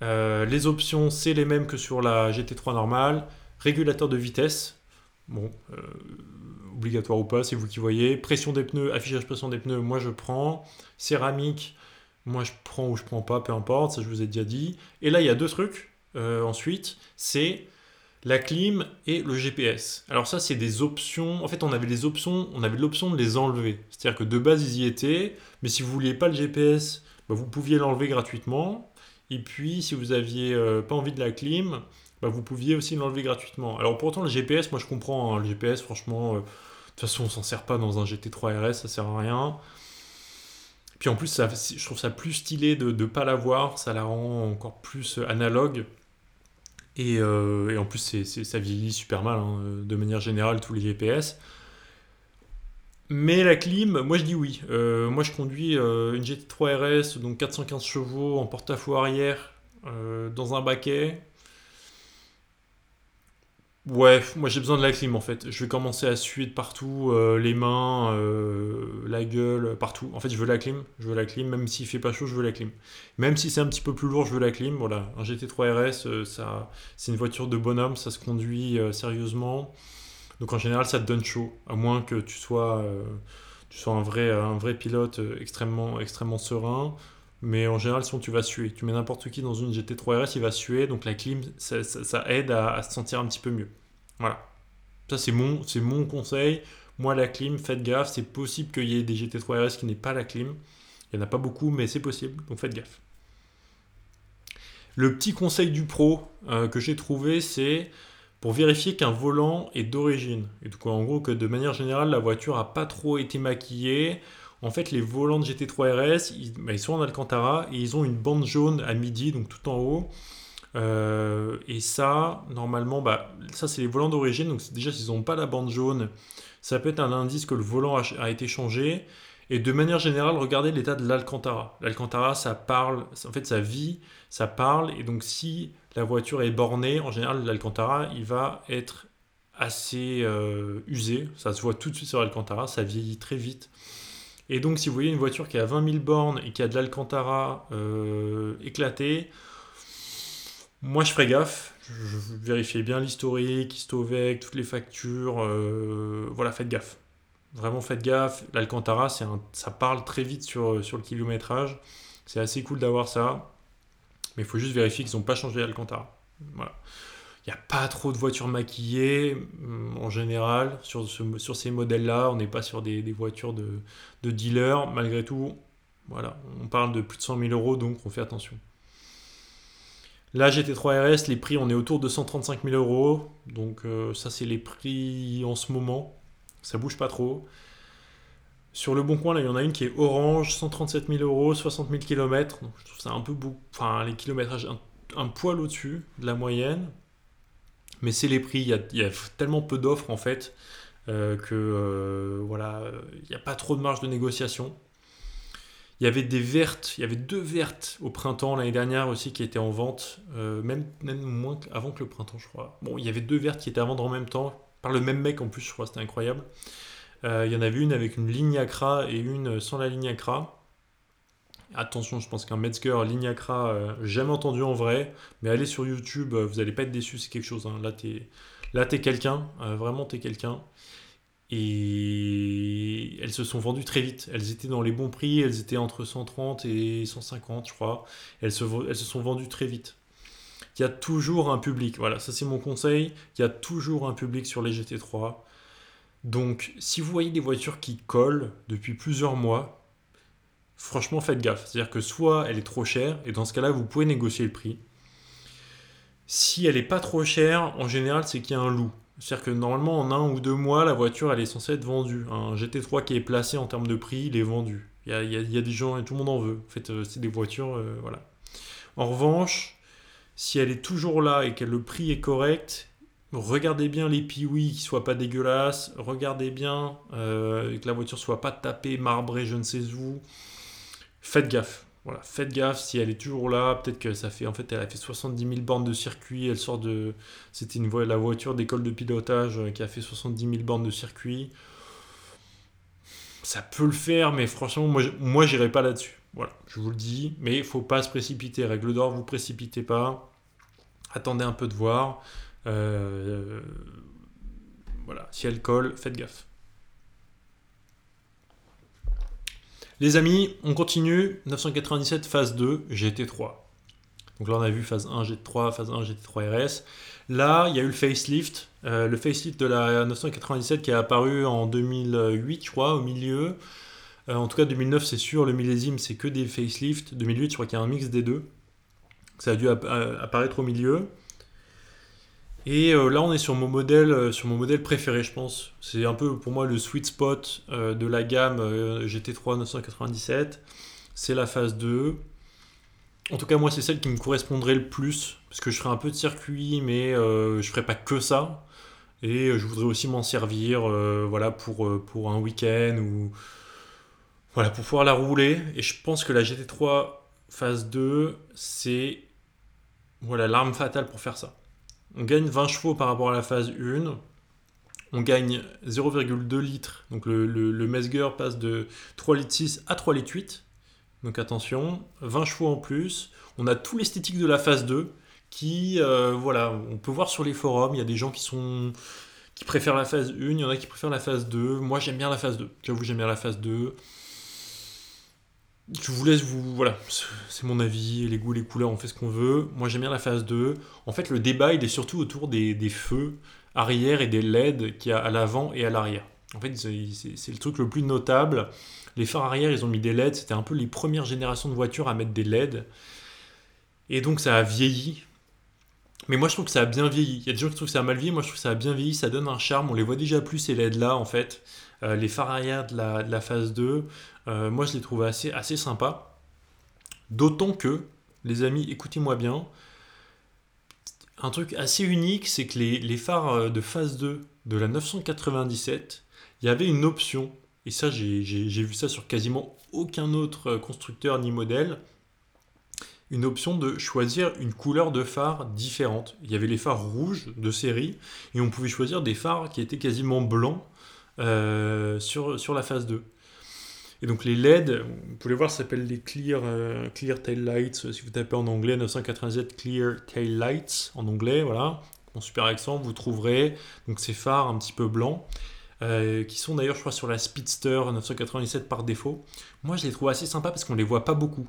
Euh, les options, c'est les mêmes que sur la GT3 normale. Régulateur de vitesse, bon, euh, obligatoire ou pas, c'est vous qui voyez. Pression des pneus, affichage pression des pneus, moi je prends. Céramique, moi je prends ou je prends pas, peu importe, ça je vous ai déjà dit. Et là il y a deux trucs euh, ensuite, c'est la clim et le GPS. Alors ça c'est des options, en fait on avait les options, on avait l'option de les enlever. C'est-à-dire que de base ils y étaient, mais si vous vouliez pas le GPS, bah, vous pouviez l'enlever gratuitement. Et puis, si vous aviez euh, pas envie de la clim, bah, vous pouviez aussi l'enlever gratuitement. Alors pourtant, le GPS, moi je comprends, hein, le GPS, franchement, euh, de toute façon, on s'en sert pas dans un GT3 RS, ça sert à rien. Puis en plus, ça, je trouve ça plus stylé de ne pas l'avoir, ça la rend encore plus euh, analogue. Et, en plus, ça vieillit super mal, hein, de manière générale, tous les GPS. Mais la clim, moi je dis oui. Euh, moi je conduis euh, une GT3 RS, donc 415 chevaux en porte-à-faux arrière, euh, dans un baquet. Ouais, moi j'ai besoin de la clim en fait. Je vais commencer à suer de partout, les mains, la gueule, partout. En fait, je veux la clim, je veux la clim, même s'il fait pas chaud, je veux la clim. Même si c'est un petit peu plus lourd, je veux la clim. Voilà, un GT3 RS, ça, c'est une voiture de bonhomme, ça se conduit sérieusement. Donc en général, ça te donne chaud, à moins que tu sois, euh, tu sois un, vrai, un vrai pilote euh, extrêmement, extrêmement serein. Mais en général, sinon tu vas suer. Tu mets n'importe qui dans une GT3 RS, il va suer. Donc la clim, ça, aide à, se sentir un petit peu mieux. Voilà. Ça, c'est mon, conseil. Moi, la clim, faites gaffe. C'est possible qu'il y ait des GT3 RS qui n'aient pas la clim. Il n'y en a pas beaucoup, mais c'est possible. Donc faites gaffe. Le petit conseil du pro euh, que j'ai trouvé, c'est pour vérifier qu'un volant est d'origine. Et donc en gros que de manière générale la voiture a pas trop été maquillée. En fait les volants de GT3 RS bah, ils, sont en Alcantara et ils ont une bande jaune à midi donc tout en haut. Euh, et ça normalement bah, ça c'est les volants d'origine donc déjà s'ils n'ont pas la bande jaune ça peut être un indice que le volant a, été changé. Et de manière générale, regardez l'état de l'Alcantara. L'Alcantara, ça parle, en fait, ça vit, ça parle. Et donc, si la voiture est bornée, en général, l'Alcantara, il va être assez euh, usé. Ça se voit tout de suite sur l'Alcantara, ça vieillit très vite. Et donc, si vous voyez une voiture qui a 20 000 bornes et qui a de l'Alcantara euh, éclaté, moi je ferai gaffe. Je, vérifie bien l'historique, Histovec, toutes les factures. Euh, voilà, faites gaffe. Vraiment, faites gaffe. L'Alcantara, ça parle très vite sur, sur le kilométrage. C'est assez cool d'avoir ça. Mais il faut juste vérifier qu'ils n'ont pas changé Alcantara. Voilà. Il n'y a pas trop de voitures maquillées mm, en général sur, sur ces modèles-là. On n'est pas sur des, voitures de, de dealers. Malgré tout, voilà, on parle de plus de 100 000 euros, donc on fait attention. Là, GT3 RS, les prix, on est autour de 135 000 euros. Donc euh, ça, c'est les prix en ce moment. Ça bouge pas trop. Sur le bon coin, là, il y en a une qui est orange, 137 000 euros, 60 000 km. Donc, je trouve ça un peu beaucoup. Enfin, les kilométrages un, poil au-dessus de la moyenne. Mais c'est les prix. Il y a, tellement peu d'offres, en fait, euh, que euh, voilà, il n'y a pas trop de marge de négociation. Il y avait des vertes, il y avait deux vertes au printemps l'année dernière aussi qui étaient en vente, euh, même, même moins avant que le printemps, je crois. Bon, il y avait deux vertes qui étaient à vendre en même temps, par le même mec en plus, je crois, c'était incroyable. Il y en avait une avec une ligne Acra et une sans la ligne Acra. Attention, je pense qu'un Metzger ligne Acra, euh, jamais entendu en vrai, mais allez sur YouTube, euh, vous n'allez pas être déçu, c'est quelque chose. Hein. Là, t'es quelqu'un, vraiment t'es quelqu'un. Et elles se sont vendues très vite. Elles étaient dans les bons prix, elles étaient entre 130 et 150, je crois. Elles se, elles se sont vendues très vite. Il y a toujours un public. Voilà, ça c'est mon conseil. Il y a toujours un public sur les GT3. Donc, si vous voyez des voitures qui collent depuis plusieurs mois, franchement, faites gaffe. C'est-à-dire que soit elle est trop chère, et dans ce cas-là, vous pouvez négocier le prix. Si elle n'est pas trop chère, en général, c'est qu'il y a un loup. C'est-à-dire que normalement, en un ou deux mois, la voiture, elle est censée être vendue. Un GT3 qui est placé en termes de prix, il est vendu. Il y a, des gens, et tout le monde en veut. En fait, euh, c'est des voitures, euh, voilà. En revanche, si elle est toujours là et que le prix est correct, regardez bien les piouis qui soient pas dégueulasses, regardez bien euh, que la voiture soit pas tapée, marbrée, je ne sais où. Faites gaffe. Voilà, faites gaffe si elle est toujours là. Peut-être que ça fait, en fait, elle a fait 70 000 bornes de circuit. Elle sort de, c'était une la voiture d'école de pilotage euh, qui a fait 70 000 bornes de circuit. Ça peut le faire, mais franchement, moi, j'irai pas là-dessus. Voilà, je vous le dis. Mais il faut pas se précipiter. Règle d'or, vous précipitez pas. Attendez un peu de voir. Euh, voilà, si elle colle, faites gaffe. Les amis, on continue. 997, phase 2, GT3. Donc là, on a vu phase 1, GT3, phase 1, GT3 RS. Là, il y a eu le facelift. Euh, le facelift de la 997 qui est apparu en 2008, je crois, au milieu. Euh, en tout cas, 2009, c'est sûr. Le millésime, c'est que des facelifts. 2008, je crois qu'il y a un mix des deux. Ça a dû apparaître au milieu. Et euh, là, on est sur mon modèle, euh, sur mon modèle préféré, je pense. C'est un peu pour moi le sweet spot euh, de la gamme GT3 997. C'est la phase 2. En tout cas, moi, c'est celle qui me correspondrait le plus. Parce que je ferai un peu de circuit, mais je ne ferai pas que ça. Et je voudrais aussi m'en servir voilà, pour, pour un week-end ou voilà, pour pouvoir la rouler. Et je pense que la GT3 phase 2, c'est voilà, l'arme fatale pour faire ça. On gagne 20 chevaux par rapport à la phase 1. On gagne 0,2 litres. Donc le, Mesger passe de 3 litres 6 à 3 litres 8. Donc attention, 20 chevaux en plus. On a tout l'esthétique de la phase 2 qui, euh, voilà, on peut voir sur les forums, il y a des gens qui sont qui préfèrent la phase 1, il y en a qui préfèrent la phase 2. Moi j'aime bien la phase 2. J'avoue, j'aime bien la phase 2 je vous laisse vous. Voilà, c'est mon avis, les goûts, les couleurs, on fait ce qu'on veut. Moi j'aime bien la phase 2. En fait, le débat il est surtout autour des, feux arrière et des LED qu'il y a à l'avant et à l'arrière. En fait, c'est le truc le plus notable. Les phares arrière, ils ont mis des LED. C'était un peu les premières générations de voitures à mettre des LED. Et donc ça a vieilli. Mais moi je trouve que ça a bien vieilli. Il y a des gens qui trouvent que ça a mal vieilli. Moi je trouve que ça a bien vieilli. Ça donne un charme. On les voit déjà plus ces LED là en fait. Euh, les phares arrière de la, de la phase 2. Euh, moi, je les trouve assez, assez sympas. D'autant que, les amis, écoutez-moi bien, un truc assez unique, c'est que les, phares euh, de phase 2 de la 997, il y avait une option, et ça j'ai vu ça sur quasiment aucun autre euh, constructeur ni modèle, une option de choisir une couleur de phare différente. Il y avait les phares rouges de série, et on pouvait choisir des phares qui étaient quasiment blancs sur, sur la phase 2. Et donc les LED, vous pouvez voir, ça s'appelle les Clear, euh, Clear Tail Lights. Si vous tapez en anglais 997 Clear Tail Lights en anglais, voilà, mon super accent, vous trouverez donc ces phares un petit peu blancs. Euh, qui sont d'ailleurs, je crois, sur la Speedster 997 par défaut. Moi, je les trouve assez sympas parce qu'on les voit pas beaucoup.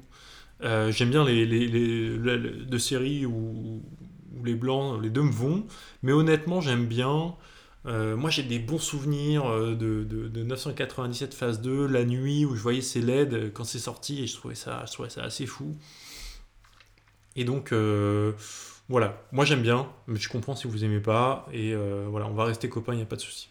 Euh, j'aime bien les, les, les, de séries où, où, les blancs, les deux me vont, mais honnêtement, j'aime bien euh, moi, j'ai des bons souvenirs euh, de, de, 997 phase 2, la nuit où je voyais ces LED euh, quand c'est sorti et je trouvais ça, je trouvais ça assez fou. Et donc, voilà, moi j'aime bien, mais je comprends si vous aimez pas. Et voilà, on va rester copains, il n'y a pas de souci.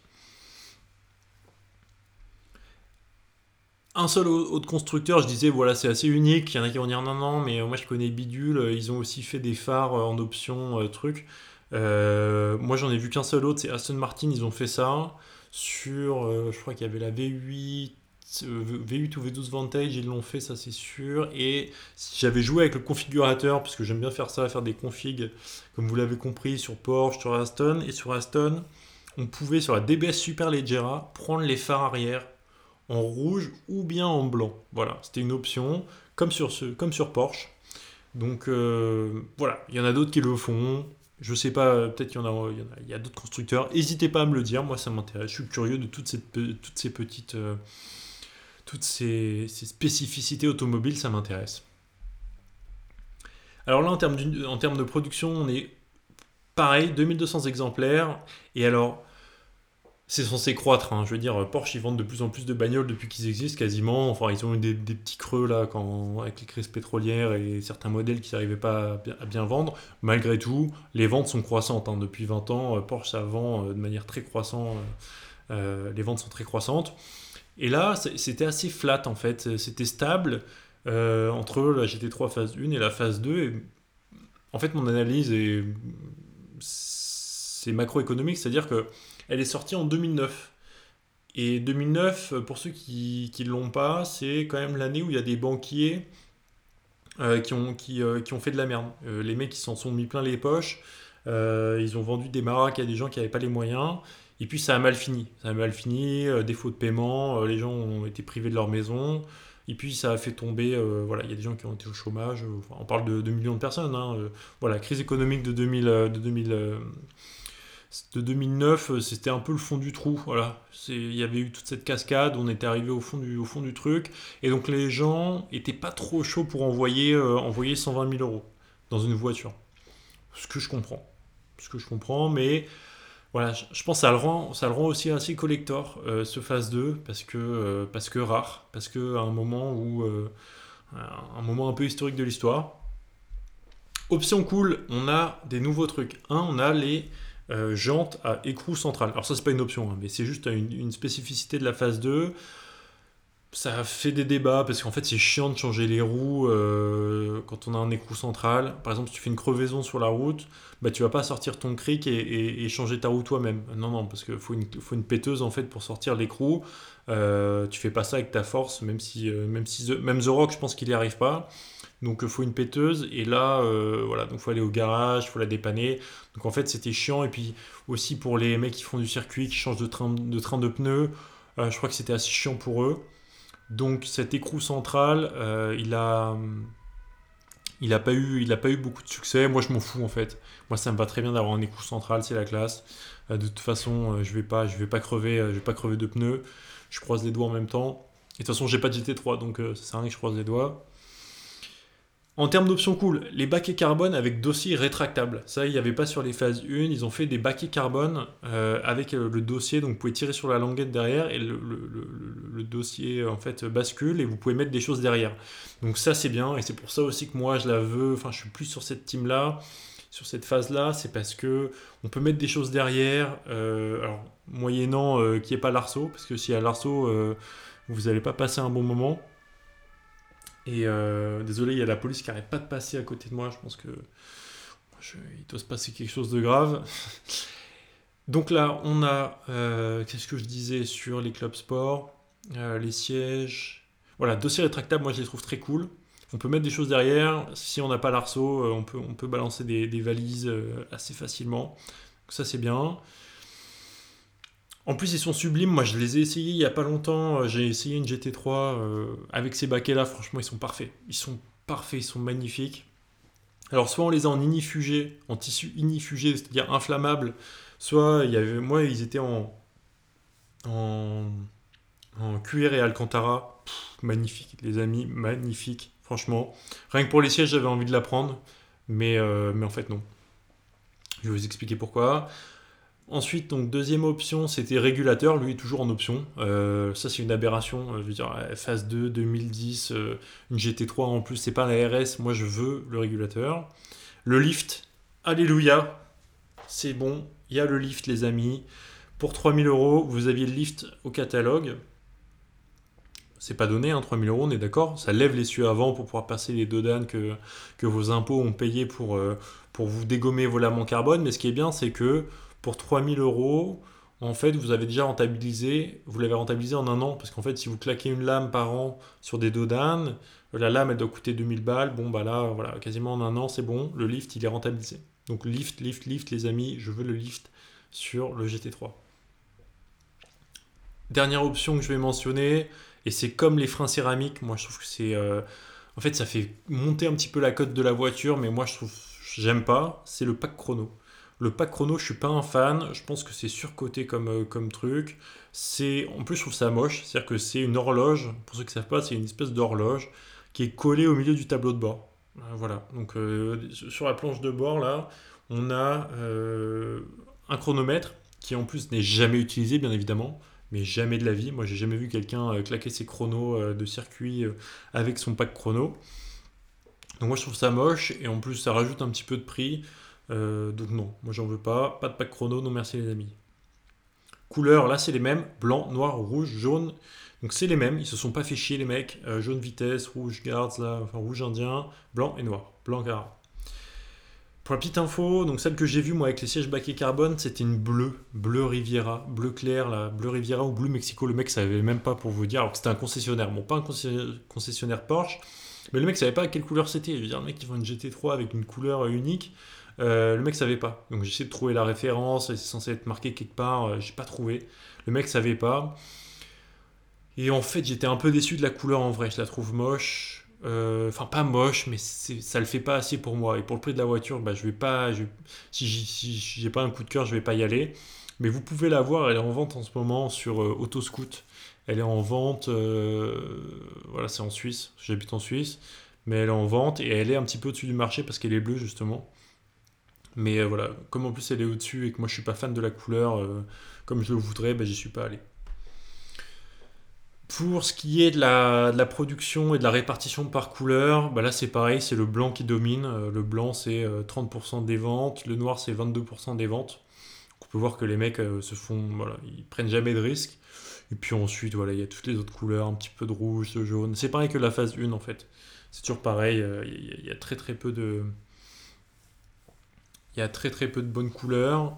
un seul autre constructeur, je disais, voilà, c'est assez unique. Il y en a qui vont dire non, non, mais moi je connais Bidule, ils ont aussi fait des phares en option, truc. Euh, moi, j'en ai vu qu'un seul autre, c'est Aston Martin. Ils ont fait ça sur, euh, je crois qu'il y avait la V8, V8 ou V12 Vantage. Ils l'ont fait, ça c'est sûr. Et j'avais joué avec le configurateur, parce que j'aime bien faire ça, faire des configs, comme vous l'avez compris, sur Porsche, sur Aston. Et sur Aston, on pouvait sur la DBS Superleggera prendre les phares arrière en rouge ou bien en blanc. Voilà, c'était une option, comme sur, comme sur Porsche. Donc euh, voilà, il y en a d'autres qui le font. Je sais pas, peut-être qu'il y en a, il y, a, d'autres constructeurs. N'hésitez pas à me le dire, moi ça m'intéresse. Je suis curieux de toutes ces, toutes ces petites, euh, toutes ces, spécificités automobiles, ça m'intéresse. Alors là, en termes, en termes de production, on est pareil, 2200 exemplaires. Et alors, c'est censé croître. Hein. Je veux dire, Porsche, ils vendent de plus en plus de bagnoles depuis qu'ils existent quasiment. Enfin, ils ont eu des, petits creux là quand, avec les crises pétrolières et certains modèles qui n'arrivaient pas à bien, vendre. Malgré tout, les ventes sont croissantes. Hein. Depuis 20 ans, euh, Porsche, ça vend euh, de manière très croissante. Euh, les ventes sont très croissantes. Et là, c'était assez flat en fait. C'était stable entre la GT3 phase 1 et la phase 2. Et en fait, mon analyse est c'est macroéconomique, c'est-à-dire que elle est sortie en 2009. Et 2009, pour ceux qui ne l'ont pas, c'est quand même l'année où il y a des banquiers euh, qui, ont, euh, qui, ont fait de la merde. Euh, les mecs qui s'en sont mis plein les poches, ils ont vendu des maraques à des gens qui n'avaient pas les moyens. Et puis ça a mal fini. Ça a mal fini, défaut de paiement, les gens ont été privés de leur maison. Et puis ça a fait tomber, voilà, il y a des gens qui ont été au chômage. on parle de, de, millions de personnes. Hein, voilà, crise économique de 2000, de 2000 de 2009, euh, c'était un peu le fond du trou. Voilà, il y avait eu toute cette cascade, on était arrivé au fond du, au fond du truc, et donc les gens étaient pas trop chauds pour envoyer, euh, envoyer 120 000 euros dans une voiture. Ce que je comprends, ce que je comprends, mais voilà, je, pense que ça le rend, ça le rend aussi assez collector euh, ce phase 2 parce que parce que rare, parce que à un moment où un moment un peu historique de l'histoire. Option cool, on a des nouveaux trucs. Un, on a les euh, jante à écrou central. Alors ça c'est pas une option, hein, mais c'est juste une, spécificité de la phase 2. Ça fait des débats parce qu'en fait c'est chiant de changer les roues euh, quand on a un écrou central. Par exemple si tu fais une crevaison sur la route, bah tu vas pas sortir ton cric et, changer ta roue toi-même. Non non parce qu'il faut une, faut en fait pour sortir l'écrou. Euh, tu fais pas ça avec ta force, même si même si même The Rock je pense qu'il y arrive pas. Donc il faut une péteuse et là euh, voilà donc faut aller au garage, faut la dépanner. Donc en fait c'était chiant et puis aussi pour les mecs qui font du circuit, qui changent de train de, train de pneus, euh, je crois que c'était assez chiant pour eux. Donc cet écrou central, euh, il a il a pas eu il a pas eu beaucoup de succès. Moi je m'en fous en fait. Moi ça me va très bien d'avoir un écrou central, c'est la classe. de toute façon je vais pas je vais pas crever je vais pas crever de pneus. Je croise les doigts en même temps. Et de toute façon j'ai pas de GT3 donc ça sert à rien que je croise les doigts. En termes d'options cool, les baquets carbone avec dossier rétractable. Ça, il n'y avait pas sur les phases 1. Ils ont fait des baquets carbone euh, avec euh, le dossier. Donc, vous pouvez tirer sur la languette derrière et le, dossier en fait bascule et vous pouvez mettre des choses derrière. Donc, ça, c'est bien. Et c'est pour ça aussi que moi, je la veux. Enfin, je suis plus sur cette team-là, sur cette phase-là. C'est parce que on peut mettre des choses derrière. Euh, alors, moyennant qu'il n'y ait pas l'arceau. Parce que s'il y a l'arceau, vous n'allez pas passer un bon moment. Et euh, désolé, il y a la police qui arrête pas de passer à côté de moi. Je pense que il doit se passer quelque chose de grave. (laughs) Donc là, on a, euh, qu'est-ce que je disais sur les clubs sport, euh, les sièges. Voilà, dossier rétractable, moi je les trouve très cool. On peut mettre des choses derrière. Si on n'a pas l'arceau, on peut, on peut balancer des, des valises assez facilement. Donc ça c'est bien. En plus, ils sont sublimes. Moi, je les ai essayés il n'y a pas longtemps. Euh, j'ai essayé une GT3 euh, avec ces baquets-là. Franchement, ils sont parfaits. Ils sont parfaits, ils sont magnifiques. Alors, soit on les a en inifugé, en tissu inifugé, c'est-à-dire inflammable. Soit, il y avait, moi, ils étaient en, en, cuir et alcantara. magnifique, les amis, magnifique. Franchement, rien que pour les sièges, j'avais envie de la prendre. Mais, euh, mais en fait, non. Je vais vous expliquer pourquoi. Ensuite, donc deuxième option, c'était régulateur, lui toujours en option. Euh, ça, c'est une aberration. Euh, je veux dire, phase 2, 2010, euh, une GT3 en plus, c'est pas la RS. Moi, je veux le régulateur. Le lift, alléluia, c'est bon. Il y a le lift, les amis. Pour 3000 euros, vous aviez le lift au catalogue. C'est pas donné, hein, 3000 euros, on est d'accord. Ça lève les cieux avant pour pouvoir passer les dodanes que, que vos impôts ont payé pour, pour vous dégommer vos lames en carbone. Mais ce qui est bien, c'est que pour 3000 euros, en fait, vous avez déjà rentabilisé, vous l'avez rentabilisé en un an, parce qu'en fait, si vous claquez une lame par an sur des dodanes, la lame, elle doit coûter 2000 balles, bon, bah là, voilà, quasiment en un an, c'est bon, le lift, il est rentabilisé. Donc, lift, lift, lift, les amis, je veux le lift sur le GT3. Dernière option que je vais mentionner, et c'est comme les freins céramiques, moi je trouve que c'est... Euh, en fait, ça fait monter un petit peu la cote de la voiture, mais moi je trouve... J'aime pas, c'est le pack chrono. Le pack chrono, je suis pas un fan. Je pense que c'est surcoté comme, euh, comme truc. C'est, en plus, je trouve ça moche. C'est-à-dire que c'est une horloge. Pour ceux qui savent pas, c'est une espèce d'horloge qui est collée au milieu du tableau de bord. Euh, voilà. Donc, euh, sur la planche de bord, là, on a un chronomètre qui, en plus, n'est jamais utilisé, bien évidemment. Mais jamais de la vie. Moi, j'ai jamais vu quelqu'un claquer ses chronos de circuit avec son pack chrono. Donc, moi, je trouve ça moche. Et en plus, ça rajoute un petit peu de prix. Euh, donc non, moi j'en veux pas. Pas de pack chrono, non merci les amis. Couleurs, là c'est les mêmes. Blanc, noir, rouge, jaune. Donc c'est les mêmes, ils se sont pas fait chier les mecs. Euh, jaune vitesse, rouge guards, là, enfin rouge indien, blanc et noir. Blanc car. pour la petite info, donc celle que j'ai vue moi avec les sièges baquets carbone, c'était une bleue, bleu Riviera, bleu clair, là, bleu Riviera ou bleu Mexico. Le mec savait même pas pour vous dire, alors que c'était un concessionnaire, bon pas un concessionnaire Porsche, mais le mec savait pas quelle couleur c'était. Je veux dire, le mec qui vend une GT3 avec une couleur unique, euh, le mec savait pas. Donc j'ai essayé de trouver la référence, c'est censé être marqué quelque part, euh, j'ai pas trouvé. Le mec savait pas. Et en fait, j'étais un peu déçu de la couleur en vrai, je la trouve moche. Euh, enfin, pas moche, mais ça le fait pas assez pour moi. Et pour le prix de la voiture, bah, je vais pas. si j'ai pas un coup de cœur, je vais pas y aller. Mais vous pouvez la voir, elle est en vente en ce moment sur euh, Autoscoot. Elle est en vente. Voilà, c'est en Suisse. J'habite en Suisse. Mais elle est en vente et elle est un petit peu au-dessus du marché parce qu'elle est bleue justement. Mais voilà, comme en plus elle est au-dessus et que moi je suis pas fan de la couleur comme je le voudrais, bah, j'y suis pas allé. Pour ce qui est de la, production et de la répartition par couleur, bah là c'est pareil, c'est le blanc qui domine. Euh, le blanc c'est 30% euh, des ventes, le noir c'est 22% des ventes. On peut voir que les mecs euh, se font, voilà, ils prennent jamais de risques. Et puis ensuite, voilà, il y a toutes les autres couleurs, un petit peu de rouge, de jaune. C'est pareil que la phase 1 en fait. C'est toujours pareil, il y, a très très peu de. Il y a très très peu de bonnes couleurs.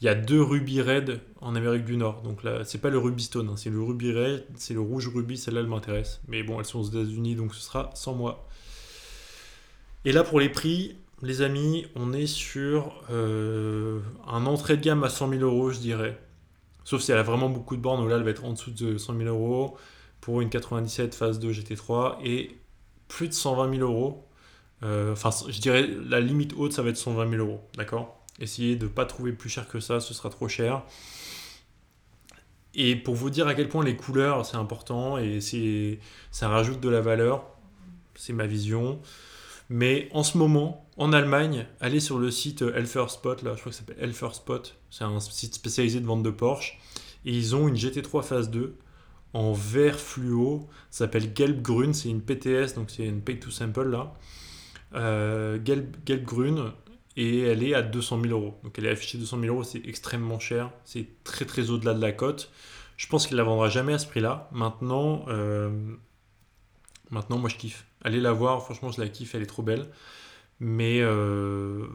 Il y a deux rubis red en Amérique du Nord. Donc là, c'est pas le ruby stone, hein, c'est le ruby red, c'est le rouge rubis, celle-là elle m'intéresse. Mais bon, elles sont aux États-Unis, donc ce sera sans moi. Et là, pour les prix, les amis, on est sur euh, un entrée de gamme à 100 000 euros, je dirais. Sauf si elle a vraiment beaucoup de bornes, là elle va être en dessous de 100 000 euros pour une 97 phase 2 GT3 et plus de 120 000 euros. Euh, enfin, je dirais la limite haute, ça va être 120 000 euros, d'accord? Essayez de ne pas trouver plus cher que ça, ce sera trop cher. Et pour vous dire à quel point les couleurs, c'est important et ça rajoute de la valeur, c'est ma vision. Mais en ce moment, en Allemagne, allez sur le site Elfer Spot, là, je crois que ça s'appelle Elfer Spot, c'est un site spécialisé de vente de Porsche, et ils ont une GT3 phase 2 en vert fluo, ça s'appelle Gelbgrün, c'est une PTS, donc c'est une Pay to Sample là. Euh, Gelb, et elle est à 200 000 euros. Donc elle est affichée 200 000 euros, c'est extrêmement cher, c'est très très au-delà de la cote. Je pense qu'il la vendra jamais à ce prix-là. Maintenant, euh, maintenant, moi je kiffe. Allez la voir, franchement je la kiffe, elle est trop belle. Mais euh,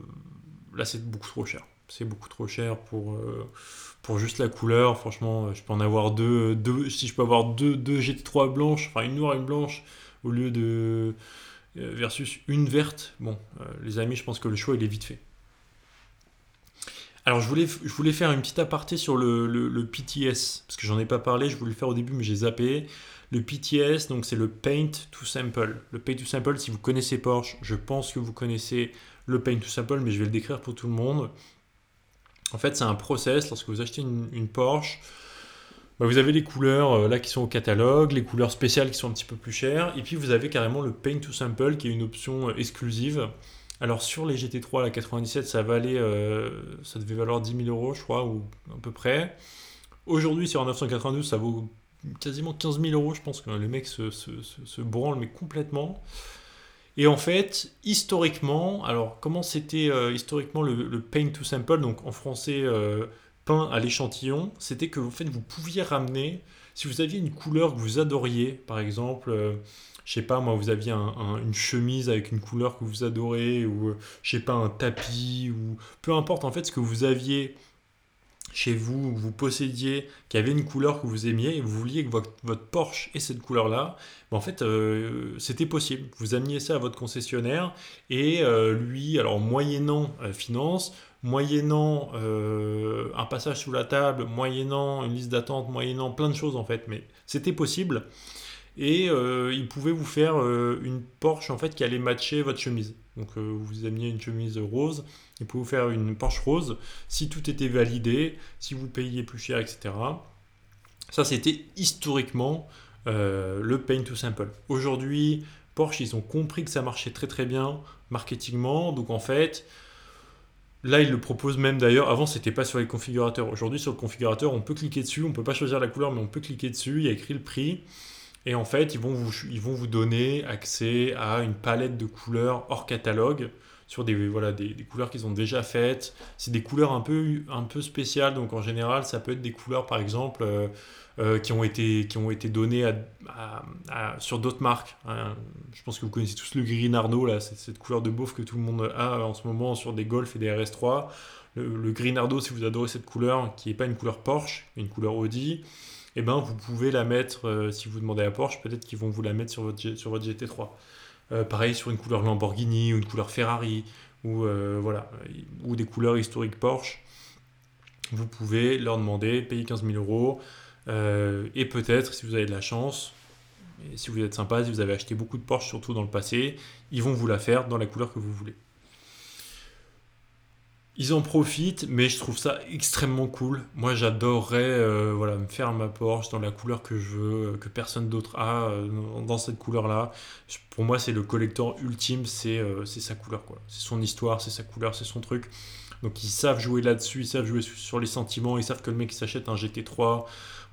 là c'est beaucoup trop cher. C'est beaucoup trop cher pour, euh, pour juste la couleur. Franchement, je peux en avoir deux, deux si je peux avoir deux, deux GT3 blanches, enfin une noire et une blanche, au lieu de versus une verte. Bon, euh, les amis, je pense que le choix, il est vite fait. Alors, je voulais, je voulais faire une petite aparté sur le, le, PTS, parce que j'en ai pas parlé, je voulais le faire au début, mais j'ai zappé. Le PTS, donc c'est le Paint to Sample. Le Paint to Sample, si vous connaissez Porsche, je pense que vous connaissez le Paint to Sample, mais je vais le décrire pour tout le monde. En fait, c'est un process, lorsque vous achetez une, Porsche, vous avez les couleurs euh, là qui sont au catalogue, les couleurs spéciales qui sont un petit peu plus chères, et puis vous avez carrément le Paint to Sample qui est une option euh, exclusive. Alors sur les GT3 la 97, ça valait, euh, ça devait valoir 10 000 euros, je crois, ou à peu près. Aujourd'hui, sur un 992, ça vaut quasiment 15 000 euros. Je pense que les mecs se, branlent, mais complètement. Et en fait, historiquement, alors comment c'était historiquement le, Paint to Sample, donc en français peint à l'échantillon, c'était que en fait, vous pouviez ramener, si vous aviez une couleur que vous adoriez, par exemple, euh, je sais pas, moi, vous aviez une chemise avec une couleur que vous adorez, ou euh, je sais pas, un tapis, ou peu importe en fait ce que vous aviez chez vous, vous possédiez, qui avait une couleur que vous aimiez, et vous vouliez que votre, Porsche ait cette couleur-là, ben, en fait, euh, c'était possible. Vous ameniez ça à votre concessionnaire, et lui, alors moyennant finance, moyennant euh, un passage sous la table, moyennant une liste d'attente, moyennant plein de choses en fait, mais c'était possible. Et euh, il pouvait vous faire euh, une Porsche en fait qui allait matcher votre chemise. Donc vous ameniez une chemise rose, il pouvait vous faire une Porsche rose si tout était validé, si vous payiez plus cher, etc. Ça c'était historiquement le paint to simple. Aujourd'hui, Porsche ils ont compris que ça marchait très très bien marketingement, donc en fait Là, ils le proposent même d'ailleurs. Avant, c'était pas sur les configurateurs. Aujourd'hui, sur le configurateur, on peut cliquer dessus. On peut pas choisir la couleur, mais on peut cliquer dessus. Il y a écrit le prix. Et en fait, ils vont vous donner accès à une palette de couleurs hors catalogue. Sur des, voilà, des, couleurs qu'ils ont déjà faites. C'est des couleurs un peu, un peu spéciales, donc en général, ça peut être des couleurs, par exemple, euh, euh, qui, ont été, qui ont été données à, sur d'autres marques. Hein. Je pense que vous connaissez tous le gris Nardo, là, cette couleur de beauf que tout le monde a en ce moment sur des Golf et des RS3. Le, le gris Nardo, si vous adorez cette couleur, qui n'est pas une couleur Porsche, une couleur Audi, eh ben, vous pouvez la mettre, euh, si vous demandez à Porsche, peut-être qu'ils vont vous la mettre sur votre, sur votre GT3. Euh, pareil sur une couleur Lamborghini ou une couleur Ferrari ou, euh, des couleurs historiques Porsche. Vous pouvez leur demander, payer 15 000 euros et peut-être, si vous avez de la chance, et si vous êtes sympa, si vous avez acheté beaucoup de Porsche, surtout dans le passé, ils vont vous la faire dans la couleur que vous voulez. Ils en profitent, mais je trouve ça extrêmement cool. Moi, j'adorerais euh, voilà, me faire ma Porsche dans la couleur que je veux, euh, que personne d'autre a euh, dans cette couleur-là. Pour moi, c'est le collector ultime, c'est sa couleur. quoi. C'est son histoire, c'est sa couleur, c'est son truc. Donc, ils savent jouer là-dessus, ils savent jouer sur les sentiments, ils savent que le mec qui s'achète un GT3,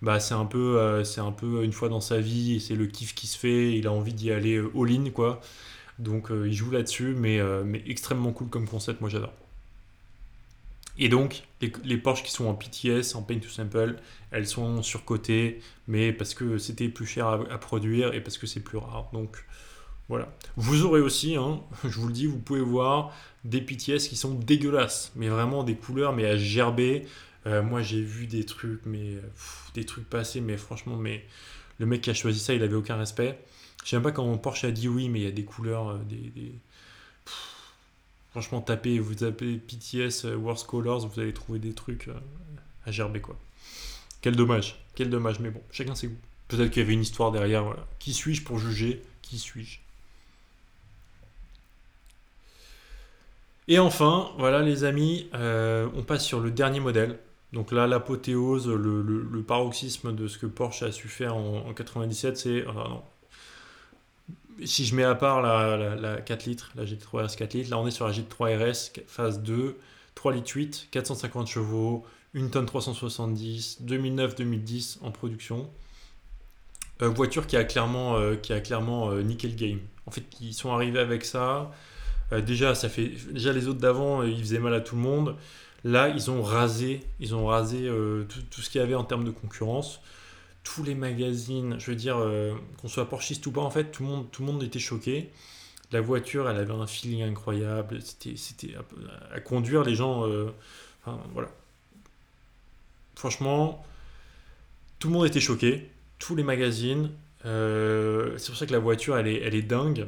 bah, c'est un, peu, un peu une fois dans sa vie, c'est le kiff qui se fait, il a envie d'y aller all-in, quoi. Donc, il joue là-dessus, mais, mais extrêmement cool comme concept, moi j'adore. Et donc, les, Porsche qui sont en PTS, en Paint to Sample, elles sont surcotées, mais parce que c'était plus cher à, produire et parce que c'est plus rare. Donc, voilà. Vous aurez aussi, hein, (laughs) je vous le dis, vous pouvez voir des PTS qui sont dégueulasses, mais vraiment des couleurs, mais à gerber. Euh, moi, j'ai vu des trucs, mais des trucs passés, mais franchement, mais le mec qui a choisi ça, il avait aucun respect. Je sais même pas quand Porsche a dit oui, mais il y a des couleurs, euh, des Franchement, tapez, vous tapez PTS euh, Worst Colors, vous allez trouver des trucs euh, à gerber, quoi. Quel dommage, quel dommage, mais bon, chacun ses goûts. Peut-être qu'il y avait une histoire derrière, voilà. Qui suis-je pour juger Qui suis-je? Et enfin, voilà les amis, euh, on passe sur le dernier modèle. Donc là, l'apothéose, le, paroxysme de ce que Porsche a su faire en, 97, c'est... si je mets à part la, 4 litres, la GT3 RS 4 litres, là on est sur la GT3 RS phase 2, 3 litres 8, 450 chevaux, 1 tonne 370, 2009-2010 en production. Euh, voiture qui a clairement, euh, qui euh, nickel game. En fait, ils sont arrivés avec ça. fait, déjà les autres d'avant, ils faisaient mal à tout le monde. Là, ils ont rasé, tout, ce qu'il y avait en termes de concurrence tous les magazines, je veux dire, euh, qu'on soit porschiste ou pas, en fait, tout le monde, tout le monde était choqué. La voiture, elle avait un feeling incroyable. C'était, c'était à, conduire, les gens. Euh, enfin, voilà. Franchement, tout le monde était choqué. Tous les magazines. Euh, c'est pour ça que la voiture, elle est, elle est dingue.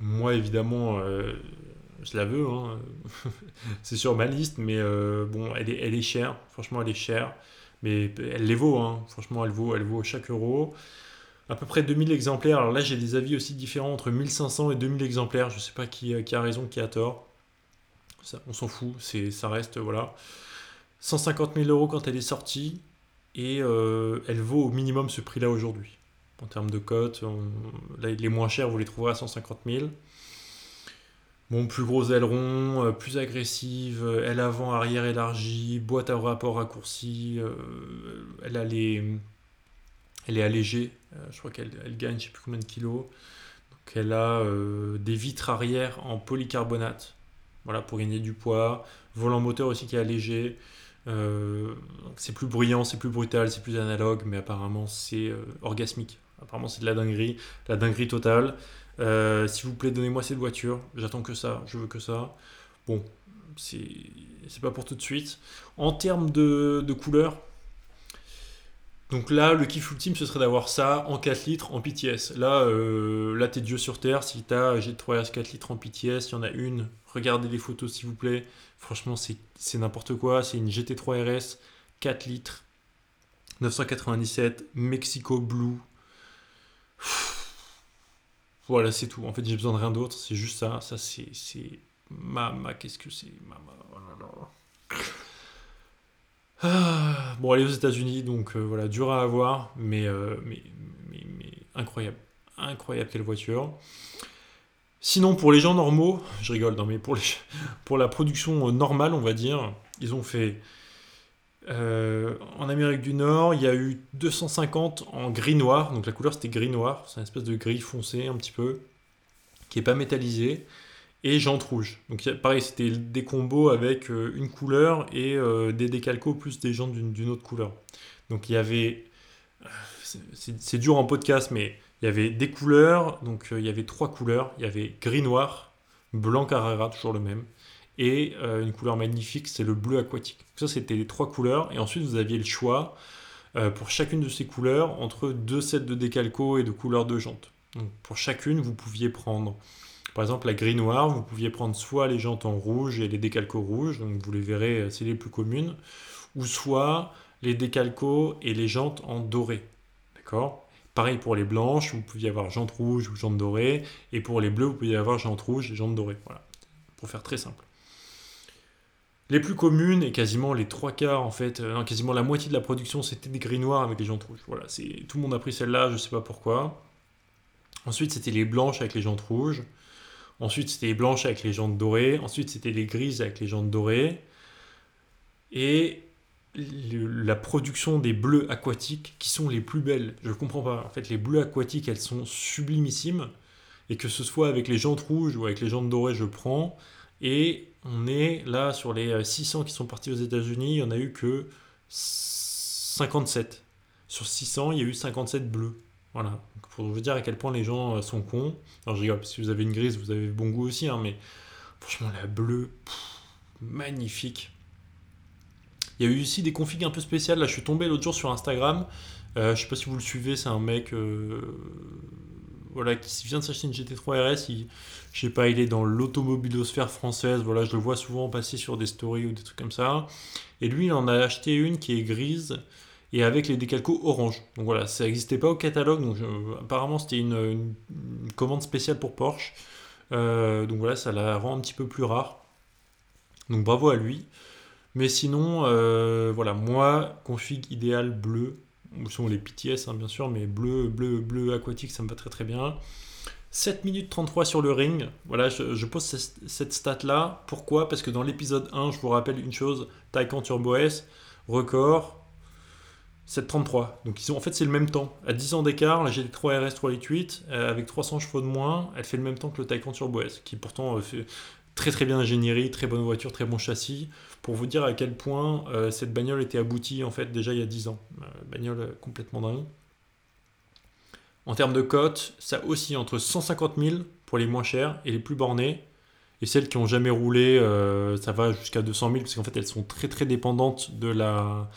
Moi, évidemment, je la veux. Hein. (laughs) c'est sur ma liste, mais bon, elle est, elle est chère. Franchement, elle est chère mais elle les vaut, hein. franchement, elle vaut, elle vaut chaque euro. À peu près 2000 exemplaires. Alors là, j'ai des avis aussi différents entre 1500 et 2000 exemplaires. Je ne sais pas qui, qui, a raison, qui a tort. On s'en fout, ça reste, voilà. 150 000 euros quand elle est sortie, et euh, elle vaut au minimum ce prix-là aujourd'hui. En termes de cote, les moins chers, vous les trouverez à 150 000. Bon, plus gros aileron, euh, plus agressive, euh, aile avant, arrière élargie, boîte à rapport raccourci, euh, elle, a les, elle est allégée, je crois qu'elle elle gagne je sais plus combien de kilos. Donc elle a des vitres arrière en polycarbonate, voilà, pour gagner du poids. Volant moteur aussi qui est allégé. c'est plus bruyant, c'est plus brutal, c'est plus analogue, mais apparemment c'est orgasmique. Apparemment c'est de la dinguerie, la dinguerie totale. Euh, s'il vous plaît, donnez-moi cette voiture. J'attends que ça. Je veux que ça. Bon, c'est pas pour tout de suite. En termes de, couleur, donc là, le kiff ultime, ce serait d'avoir ça en 4 litres en PTS. Là, euh, là t'es Dieu sur Terre. Si t'as G3RS 4 litres en PTS, il y en a une. Regardez les photos, s'il vous plaît. Franchement, c'est n'importe quoi. C'est une GT3 RS 4 litres 997 Mexico Blue. Voilà, c'est tout. En fait, j'ai besoin de rien d'autre. C'est juste ça. Ça, c'est. Ma, ma, qu'est-ce que c'est? Ma, oh ah, Bon, aller aux États-Unis, donc euh, voilà, dur à avoir, mais, euh, mais, mais, incroyable. Incroyable, quelle voiture. Sinon, pour les gens normaux, je rigole, non, mais pour, les, pour la production normale, on va dire, ils ont fait euh, en Amérique du Nord, il y a eu 250 en gris-noir, donc la couleur c'était gris-noir, c'est une espèce de gris foncé un petit peu, qui n'est pas métallisé. et jantes rouges. Donc pareil, c'était des combos avec une couleur et des décalcos plus des jantes d'une autre couleur. Donc il y avait, c'est dur en podcast, mais il y avait des couleurs, donc il y avait trois couleurs, il y avait gris-noir, blanc Carrera, toujours le même, et une couleur magnifique, c'est le bleu aquatique. Ça, c'était les trois couleurs, et ensuite vous aviez le choix euh, pour chacune de ces couleurs entre deux sets de décalco et de couleurs de jantes. Donc pour chacune, vous pouviez prendre, par exemple la gris noire, vous pouviez prendre soit les jantes en rouge et les décalcos rouges, donc vous les verrez, euh, c'est les plus communes, ou soit les décalcos et les jantes en doré. D'accord? Pareil pour les blanches, vous pouviez avoir jantes rouges ou jantes dorées, et pour les bleus, vous pouviez avoir jantes rouges et jantes dorées. Voilà, pour faire très simple. Les plus communes, et quasiment les trois quarts, en fait, euh, quasiment la moitié de la production, c'était des gris noirs avec les jantes rouges. Voilà, tout le monde a pris celle-là, je sais pas pourquoi. Ensuite, c'était les blanches avec les jantes rouges. Ensuite, c'était les blanches avec les jantes dorées. Ensuite, c'était les grises avec les jantes dorées. Et la production des bleus aquatiques qui sont les plus belles. Je ne comprends pas. En fait, les bleus aquatiques, elles sont sublimissimes. Et que ce soit avec les jantes rouges ou avec les jantes dorées, je prends. Et on est là sur les 600 euh, qui sont partis aux États-Unis, il n'y en a eu que 57. Sur 600, il y a eu 57 bleus. Voilà. pour vous dire à quel point les gens euh, sont cons. Alors je rigole, si vous avez une grise, vous avez bon goût aussi, hein, mais franchement, la bleue, magnifique. Il y a eu aussi des configs un peu spéciales. Là, je suis tombé l'autre jour sur Instagram. Euh, je sais pas si vous le suivez, c'est un mec voilà, qui vient de s'acheter une GT3 RS, je sais pas, il est dans l'automobilosphère française, voilà, je le vois souvent passer sur des stories ou des trucs comme ça. Et lui, il en a acheté une qui est grise et avec les décalcos orange. Donc voilà, ça n'existait pas au catalogue, donc euh, apparemment c'était une, commande spéciale pour Porsche. Euh, donc voilà, ça la rend un petit peu plus rare. Donc bravo à lui. Mais sinon, euh, voilà, moi, config idéal bleu, sont les PTS hein, bien sûr, mais bleu, bleu, bleu aquatique, ça me va très très bien. 7 minutes 33 sur le ring. Voilà, je, pose cette, stat-là. Pourquoi? Parce que dans l'épisode 1, je vous rappelle une chose, Taycan Turbo S, record, 7.33. Donc ils ont, en fait c'est le même temps. À 10 ans d'écart, la GT3 RS 388, euh, avec 300 chevaux de moins, elle fait le même temps que le Taycan Turbo S, qui pourtant euh, fait très très bien ingénierie, très bonne voiture, très bon châssis pour vous dire à quel point euh, cette bagnole était aboutie en fait déjà il y a 10 ans. Euh, bagnole complètement dingue. En termes de cote, ça oscille entre 150 000 pour les moins chers et les plus bornées. Et celles qui ont jamais roulé, euh, ça va jusqu'à 200 000 parce qu'en fait elles sont très très dépendantes de la,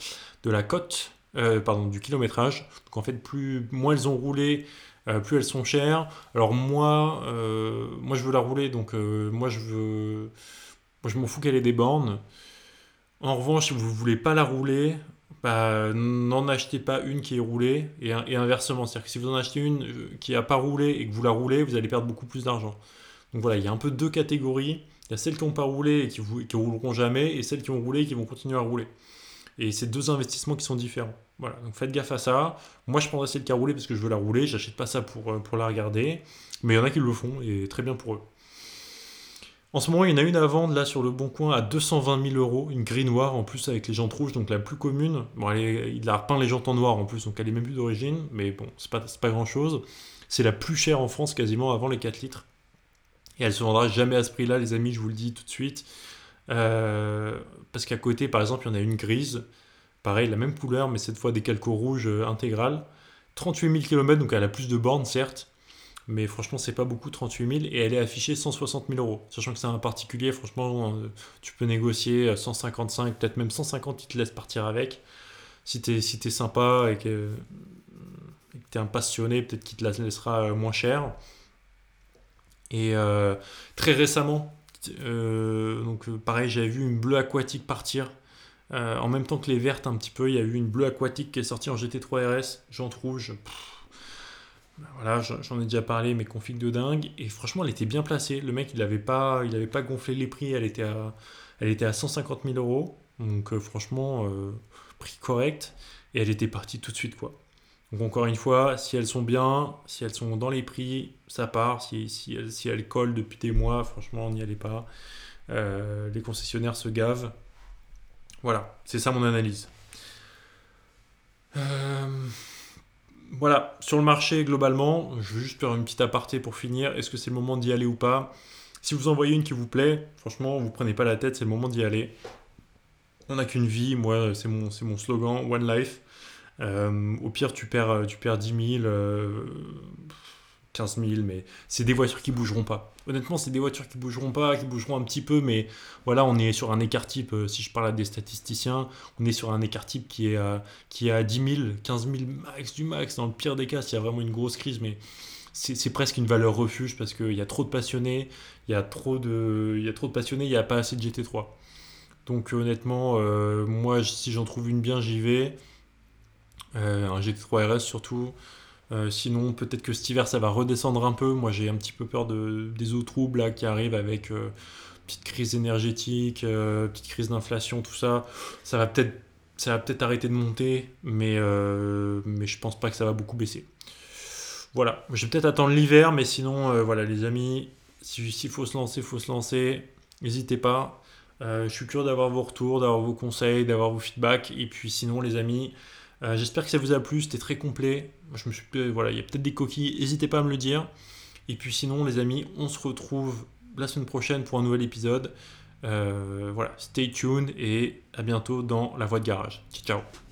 de la cote, pardon, du kilométrage. Donc en fait, plus, moins elles ont roulé, plus elles sont chères. Alors moi, moi je veux la rouler, donc moi je veux, moi je m'en fous qu'elle ait des bornes. En revanche, si vous ne voulez pas la rouler, bah, n'en achetez pas une qui est roulée et, inversement. C'est-à-dire que si vous en achetez une euh, qui n'a pas roulé et que vous la roulez, vous allez perdre beaucoup plus d'argent. Donc voilà, il y a un peu deux catégories. Il y a celles qui n'ont pas roulé et qui, ne rouleront jamais et celles qui ont roulé et qui vont continuer à rouler. Et c'est deux investissements qui sont différents. Voilà, donc faites gaffe à ça. Moi, je prendrais celle qui a roulé parce que je veux la rouler. J'achète pas ça pour, euh, pour la regarder. Mais il y en a qui le font et très bien pour eux. En ce moment, il y en a une à vendre là sur le Bon Coin à 220 000 euros, une gris noire en plus avec les jantes rouges, donc la plus commune. Bon, il a repeint les jantes en noir en plus, donc elle est même plus d'origine, mais bon, c'est pas, pas grand chose. C'est la plus chère en France quasiment avant les 4 litres. Et elle se vendra jamais à ce prix-là, les amis, je vous le dis tout de suite. Euh, parce qu'à côté, par exemple, il y en a une grise, pareil, la même couleur, mais cette fois des calcos rouges euh, intégrales. 38 000 km, donc elle a plus de bornes, certes, mais franchement, c'est pas beaucoup, 38 000, et elle est affichée 160 000 euros. Sachant que c'est un particulier, franchement, euh, tu peux négocier 155, peut-être même 150, il te laisse partir avec. Si t'es si es sympa et que, t'es un passionné, peut-être qu'il te la laissera euh, moins cher. Et euh, très récemment, donc pareil, j'avais vu une bleue aquatique partir. en même temps que les vertes un petit peu, il y a eu une bleue aquatique qui est sortie en GT3 RS, jante rouge. Voilà, j'en ai déjà parlé, mais config de dingue. Et franchement, elle était bien placée. Le mec, il n'avait pas, pas gonflé les prix. Elle était à, elle était à 150 000 euros. Donc euh, franchement, euh, prix correct. Et elle était partie tout de suite, quoi. Donc encore une fois, si elles sont bien, si elles sont dans les prix, ça part. Si, elles, si elles collent depuis des mois, franchement, n'y allez pas. Euh, les concessionnaires se gavent. Voilà, c'est ça mon analyse. Voilà, sur le marché globalement, je vais juste faire une petite aparté pour finir. Est-ce que c'est le moment d'y aller ou pas? Si vous en voyez une qui vous plaît, franchement, vous prenez pas la tête, c'est le moment d'y aller. On n'a qu'une vie, moi, c'est mon, slogan, One Life. Euh, au pire, tu perds, tu perds 10 000, 15 000, mais c'est des voitures qui bougeront pas. Honnêtement, c'est des voitures qui bougeront pas, qui bougeront un petit peu, mais voilà, on est sur un écart type, euh, si je parle à des statisticiens, on est sur un écart type qui est à, qui est à 10 000, 15 000 max du max, dans le pire des cas, s'il y a vraiment une grosse crise, mais c'est presque une valeur refuge parce qu'il y a trop de passionnés, il y a trop de, il y a trop de passionnés, il n'y a pas assez de GT3. Donc honnêtement, euh, moi, si j'en trouve une bien, j'y vais. Euh, un GT3 RS surtout. Euh, sinon, peut-être que cet hiver, ça va redescendre un peu. Moi, j'ai un petit peu peur de, des eaux troubles là, qui arrivent avec euh, petite crise énergétique, euh, petite crise d'inflation, tout ça. Ça va peut-être ça va peut-être arrêter de monter, mais, mais je pense pas que ça va beaucoup baisser. Voilà, je vais peut-être attendre l'hiver, mais sinon, voilà, les amis, s'il faut se lancer, faut se lancer. N'hésitez pas. je suis curieux d'avoir vos retours, d'avoir vos conseils, d'avoir vos feedbacks. Et puis sinon, les amis, euh, j'espère que ça vous a plu, c'était très complet. Je me suis, voilà, il y a peut-être des coquilles, n'hésitez pas à me le dire. Et puis sinon, les amis, on se retrouve la semaine prochaine pour un nouvel épisode. Euh, voilà, stay tuned et à bientôt dans la voie de garage. Ciao. ciao.